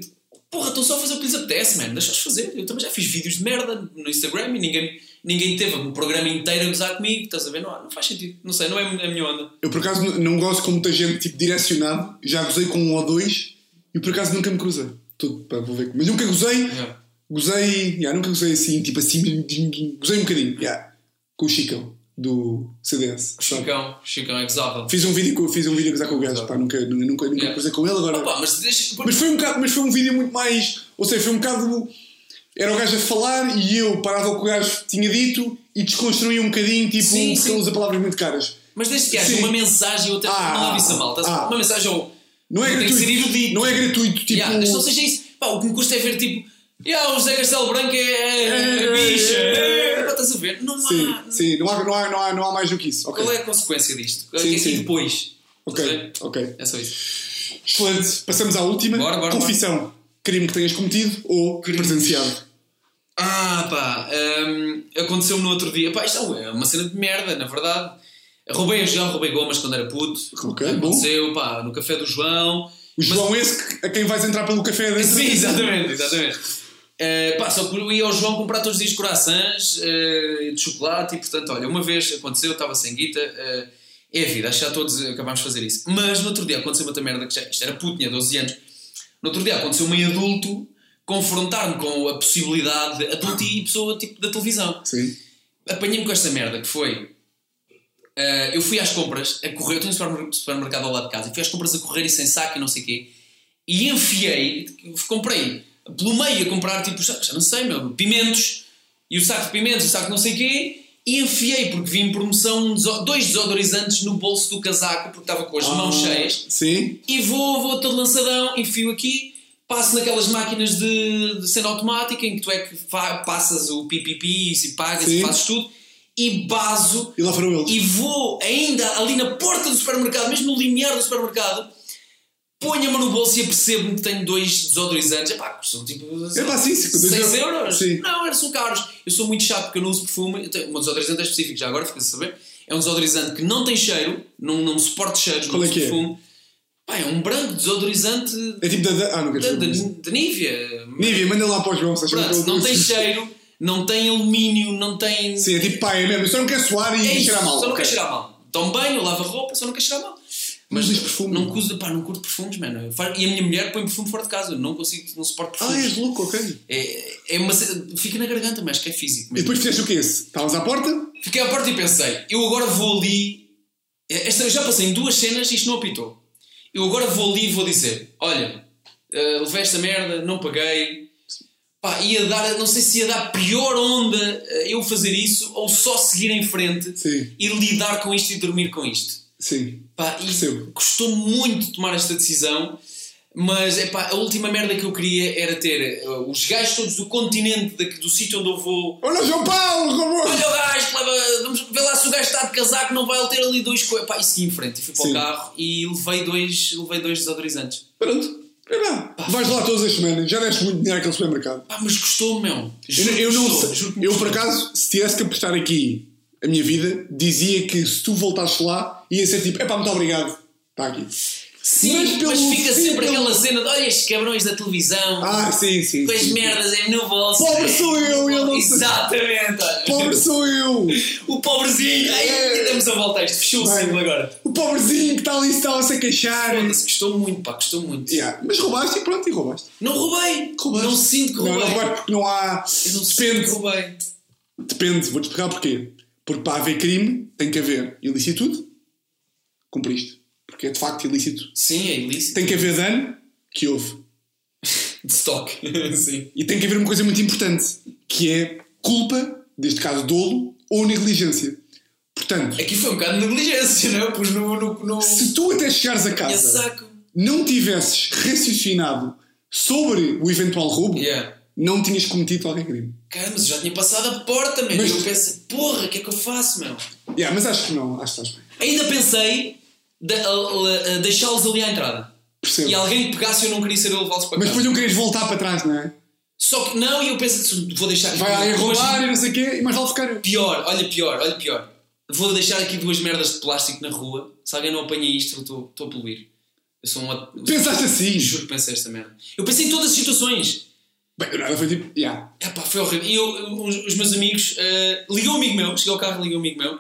porra, estão só a fazer o que lhes apetece, man, deixa-os fazer. Eu também já fiz vídeos de merda no Instagram e ninguém, ninguém teve um programa inteiro a gozar comigo, estás a ver? Não, não faz sentido, não sei, não é a minha onda. Eu por acaso não gosto com muita gente tipo direcionado, já gozei com um ou dois e por acaso nunca me cruzei. Tudo, pá, vou ver. Mas nunca gozei, Yeah. gozei, yeah, nunca gozei assim, tipo assim, gozei um bocadinho, yeah, com o Chicão do CDS. Chicão, Chicão é gozável. Fiz um vídeo, com- fiz um vídeo a gozar com o gajo, pá, nunca, nunca, nunca, Yeah. cruzei com ele agora. Opa, mas deixa. Mas foi, um bocado, mas foi um vídeo muito mais. Ou seja, foi um bocado. Era o gajo a falar e eu parava o que o gajo tinha dito e desconstruía um bocadinho, tipo, Sim, porque sim. ele usa palavras muito caras. Mas desde que haja uma mensagem, eu até Ah, não levo isso a mal, ah. Uma mensagem ou. Não é tem que ser gratuito. Não é gratuito, tipo. Yeah, mas não seja isso. Pá, o que me custa é ver tipo. Yeah, o José Castelo Branco é, é, é bicha. É, pá, estás a ver? Não Sim, há. sim, não há, não, há, não, há, não há mais do que isso. Ok, Qual é a consequência disto? Sim, e sim. depois? ok, ok. É só isso. Excelente. Passamos à última. Bora, bora, Confissão. Crime que tenhas cometido ou Crimes. presenciado. Ah, pá, hum, aconteceu-me no outro dia. Pá, isto é uma cena de merda, na verdade. Roubei a João, roubei gomas quando era puto. Ok, aconteceu, pá, no café do João. O Mas- João esse a quem vais entrar pelo café dentro. Sim, exatamente, exatamente. Eh, pá, só que eu ia ao João comprar todos os dias coraçãs eh, de chocolate e portanto, olha, uma vez aconteceu, eu estava sem guita, eh, é a vida, acho que já todos acabámos de fazer isso. Mas no outro dia aconteceu outra merda que já, isto era puto, tinha 12 anos. No outro dia aconteceu meio adulto confrontar-me com a possibilidade de adulto e pessoa tipo da televisão. Sim. Apanhei-me com esta merda que foi. Eh, eu fui às compras a correr, eu tenho um supermer- supermercado ao lado de casa, e fui às compras a correr e sem saco e não sei o quê, e enfiei, comprei pelo meio a comprar tipo, já, já não sei, meu, pimentos, e o saco de pimentos, o saco de não sei o quê, e enfiei porque vi em promoção dois desodorizantes no bolso do casaco, porque estava com as mãos Ah, cheias, Sim. e vou, vou todo lançadão, enfio aqui, passo naquelas máquinas de, de cena automática em que tu é que passas o pipipi e pagas Sim. e fazes tudo, e baso E lá foram eles. e vou ainda ali na porta do supermercado, mesmo no limiar do supermercado, ponho-me no bolso e apercebo-me que tenho dois desodorizantes. Epá, custam tipo É pá, sim, 6 52 euros. Sim. Não, eram são caros. Eu sou muito chato porque eu não uso perfume. Eu tenho- meu desodorizante é específico, já agora, fica a saber. É um desodorizante que não tem cheiro, não, não suporta cheiros, Qual não é uso que é? perfume. Pá, é um branco desodorizante É tipo da. da- Ah, não da, quero da, saber. da Nivea. Nívia, manda lá para o João, se Pronto, não tem cheiro, não tem alumínio, não tem. Sim, é tipo pá, é mesmo. Só não quero suar e É isso, cheirar mal. só não quer cheirar mal. Tomo banho, lavo a roupa, só não quer cheirar mal. Mas diz perfume. Não, curto, pá, não curto perfumes, mano. E a minha mulher põe perfume fora de casa. Eu não consigo, não suporto Ah, perfumes. és louco, ok. é, é uma, fica na garganta, mas que é físico. E mesmo. depois fizeste o que esse? Estavas à porta? Fiquei à porta e pensei, eu agora vou ali. Esta, eu já passei em duas cenas e isto não apitou. Eu agora vou ali e vou dizer: olha, eh, levei esta merda, não paguei. Pá, ia dar, não sei se ia dar pior onda eh, eu fazer isso ou só seguir em frente Sim. e lidar com isto e dormir com isto. Sim. Pá, e custou muito tomar esta decisão, mas epá, a última merda que eu queria era ter eh, os gajos todos do continente, da- do sítio onde eu vou. Olha o João Paulo, robô! Olha o gajo, leva, vamos ver lá se o gajo está de casaco, não vai ter ali dois coisas. Pá, e segui em frente, e fui para Sim. o carro e levei dois, levei dois desodorizantes. Pronto. É lá. Vais lá todas as semanas, já deste muito dinheiro àquele supermercado. Pá, mas custou-me, meu. Eu, Juro que eu não sei. Eu, por acaso, se tivesse que apostar aqui a minha vida, dizia que se tu voltasses lá, ia ser tipo, epá, muito obrigado. Está aqui. Sim, Mas mas, fica sempre pelo- aquela cena de olha estes cabrões da televisão, Ah, sim, sim. com as sim. merdas é no bolso. Pobre sou eu, eu não sei. Exatamente, olha. Pobre sou eu! O pobrezinho. Ai, É. damos a volta a isto. Fechou o ciclo agora. O pobrezinho que está ali estava-se a queixar. Foda-se, custou muito, pá, custou muito. Yeah, Mas roubaste e pronto, e roubaste. Não roubei. Roubaste. Não sinto que Não, roubei. não roubaste porque não há. Eu não sinto que Depende. roubei. Depende, vou-te explicar porquê. Porque para haver crime tem que haver ilicitude, cumpriste. Porque é de facto ilícito. Sim, é ilícito. Tem que haver dano, que houve. De stock. Sim. E tem que haver uma coisa muito importante, que é culpa, neste caso dolo, ou negligência. Portanto, Aqui foi um bocado de negligência, não é? Pus no. no, no... se tu até chegares a casa saco. não tivesses raciocinado sobre o eventual roubo, Yeah. não tinhas cometido qualquer crime. Cara, mas eu já tinha passado a porta, man. Mas- E eu pensei, porra, o que é que eu faço, meu? Yeah, mas acho que não, acho que estás bem. Ainda pensei de, a deixá-los ali à entrada. Percebo. E alguém que pegasse eu não queria ser eu levá-los para Mas casa. depois não querias voltar para trás, não é? Só que não, e eu pensei, vou deixar aqui Vai roubar e não sei o quê, e mais vale ficar. Pior, olha pior, olha pior. Vou deixar aqui duas merdas de plástico na rua. Se alguém não apanha isto, eu estou a poluir. Eu sou uma. Pensaste assim? Juro que pensei esta merda. Eu pensei em todas as situações. Bem, do nada foi tipo, yeah. Epá, foi horrível. E eu, os, os meus amigos, eh, ligou um amigo meu, cheguei ao carro, ligou um amigo meu.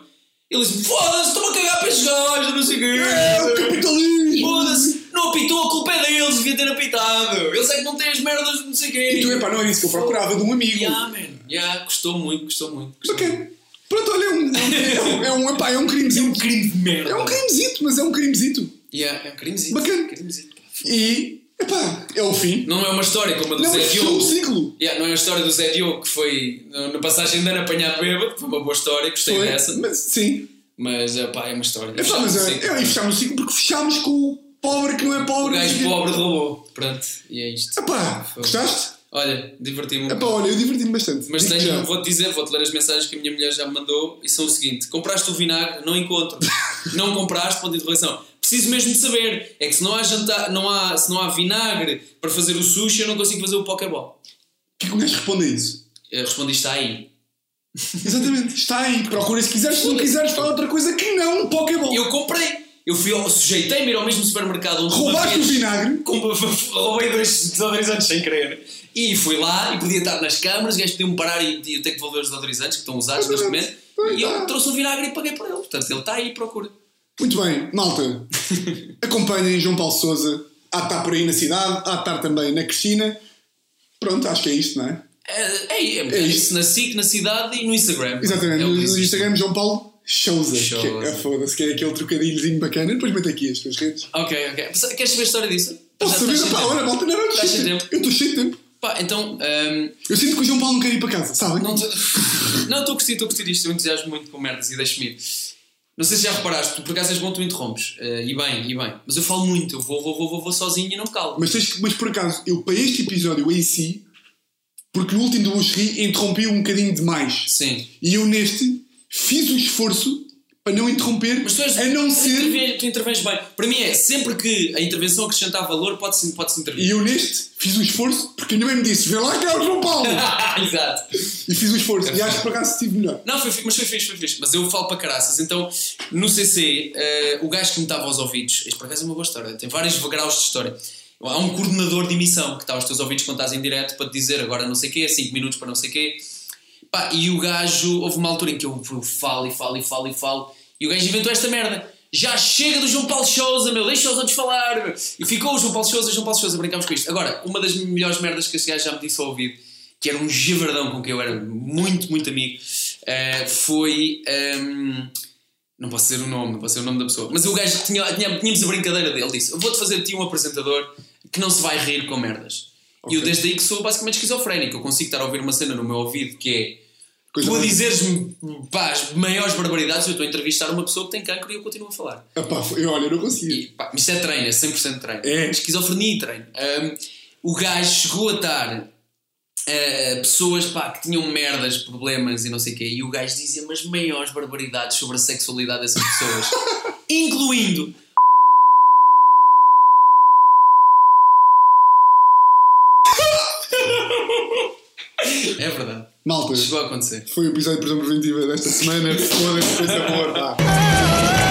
Ele disse: Foda-se, estou-me a cagar para estes gajos, não sei o quê. É, o capitalismo! Foda-se, não apitou, a culpa é deles, devia ter apitado. Eles é que não têm as merdas, não sei o quê. E tu, epá, não era isso que eu procurava de um amigo. Yeah, man. Yeah, custou muito, custou muito. Custou muito. Bacana. Pronto, olha, é um, é um, é um, epá, é um crimezito. crime de merda. É um crimezito, mas é um crimezito. Yeah, é um crimezito. Bacana. Crimezito. E, epá, é o fim. Não é uma história como a do Não, Zé mas fechou o Diogo. ciclo. Yeah, não é a história do Zé Diogo que foi na passagem de ano apanhado bêbado, foi uma boa história, gostei Foi, dessa. mas, sim. Mas epá, é uma história. Epá, mas Sim. é, é, fechámos o ciclo porque fechámos com o pobre que não é O pobre. gajo pobre roubou. Pronto, e é isto. Epá, Foi. gostaste? Olha, diverti-me. um Epá, olha, eu diverti-me bastante. Mas tenho, vou-te dizer, vou-te ler as mensagens que a minha mulher já me mandou e são o seguinte: compraste o vinagre, não encontro. não compraste, ponto de interrogação. Preciso mesmo de saber. É que se não há jantar, não há, se não há vinagre para fazer o sushi, eu não consigo fazer o pokeball. O que é que o gajo responde a isso? Eu respondi, está aí. Exatamente, está aí. Procura se quiseres, se não quiseres, faz outra coisa que não um Pokéball. Eu comprei. Eu fui ao, sujeitei-me ao mesmo supermercado onde Roubaste o vinagre. Com- roubei dois desodorizantes sem querer. E fui lá e podia estar nas câmaras, o gajo podia-me parar e, e eu tenho que devolver os desodorizantes que estão usados neste momento. E eu trouxe um vinagre e paguei por ele. Portanto, ele está aí, procura. Muito bem, malta. Acompanhem João Paulo Souza. Há de estar por aí na cidade, há de estar também na Cristina. Pronto, acho que é isto, não é? É, é, é, É é isso. isso, na SIC, na cidade e no Instagram. Exatamente, É no. Instagram João Paulo Souza. É, foda-se, que é aquele trocadilhozinho bacana. Depois mete aqui as tuas redes. Ok, ok. Queres saber a história disso? Posso Já saber? Pá, olha, malta, não, não, cheio tempo. Eu estou cheio de tempo. Pá, então. hum, Eu sinto que o João Paulo não quer ir para casa, sabem? Não estou a curtir, estou a curtir disto, eu entusiasmo muito com merdas e deixa-me ir. Não sei se já reparaste, tu por acaso és bom, tu interrompes. eh, e bem, e bem. Mas eu falo muito, eu vou, vou, vou, vou, vou sozinho e não me calo. Mas, tens que- mas por acaso, eu para este episódio em si, porque no último do Buxerri interrompi um bocadinho demais. Sim. E eu neste fiz o esforço para não interromper, Mas tu és. a não tu ser. intervens- Tu intervens bem. Para mim é sempre que a intervenção acrescentar valor, pode-se pode intervir. E eu neste fiz o esforço, porque a minha mãe me disse: vê lá que é o João Paulo! Exato. e fiz o esforço. E acho que por acaso estive melhor. Não, foi, mas foi fixe, foi fixe. Mas eu falo para caraças. Então, no CC, eh, o gajo que me estava aos ouvidos, isto por acaso é uma boa história, tem vários graus de história. Há um coordenador de emissão que está aos teus ouvidos quando estás em direto para te dizer agora não sei o quê, 5 minutos para não sei o quê. Pá, e o gajo, houve uma altura em que eu falo e falo e falo e falo, e o gajo inventou esta merda. Já chega do João Paulo Souza, meu, deixa os outros falar. E ficou o João Paulo Souza, João Paulo Souza, brincámos com isto. Agora, uma das melhores merdas que esse gajo já me disse ao ouvido, que era um javardão com quem eu era muito, muito amigo, eh, foi. ehm, não posso dizer o nome, não posso dizer o nome da pessoa, mas o gajo tinha, tinha, tínhamos a brincadeira dele, disse: Eu vou-te fazer de ti um apresentador que não se vai rir com merdas. E eu desde aí que sou basicamente esquizofrénico. Eu consigo estar a ouvir uma cena no meu ouvido que é. Coisa tu a dizeres-me pá, as maiores barbaridades, eu estou a entrevistar uma pessoa que tem cancro e eu continuo a falar. Epá, foi- olha, eu não consegui. E, pá, isto é treino, é 100% treino. É. Esquizofrenia e treino. Ahm, o gajo chegou a estar ah, pessoas pá, que tinham merdas, problemas e não sei o quê, e o gajo dizia umas maiores barbaridades sobre a sexualidade dessas pessoas, incluindo. É verdade. Malta, Chegou a acontecer. foi o episódio de prisão preventiva desta semana. Foda-se, coisa boa, pá.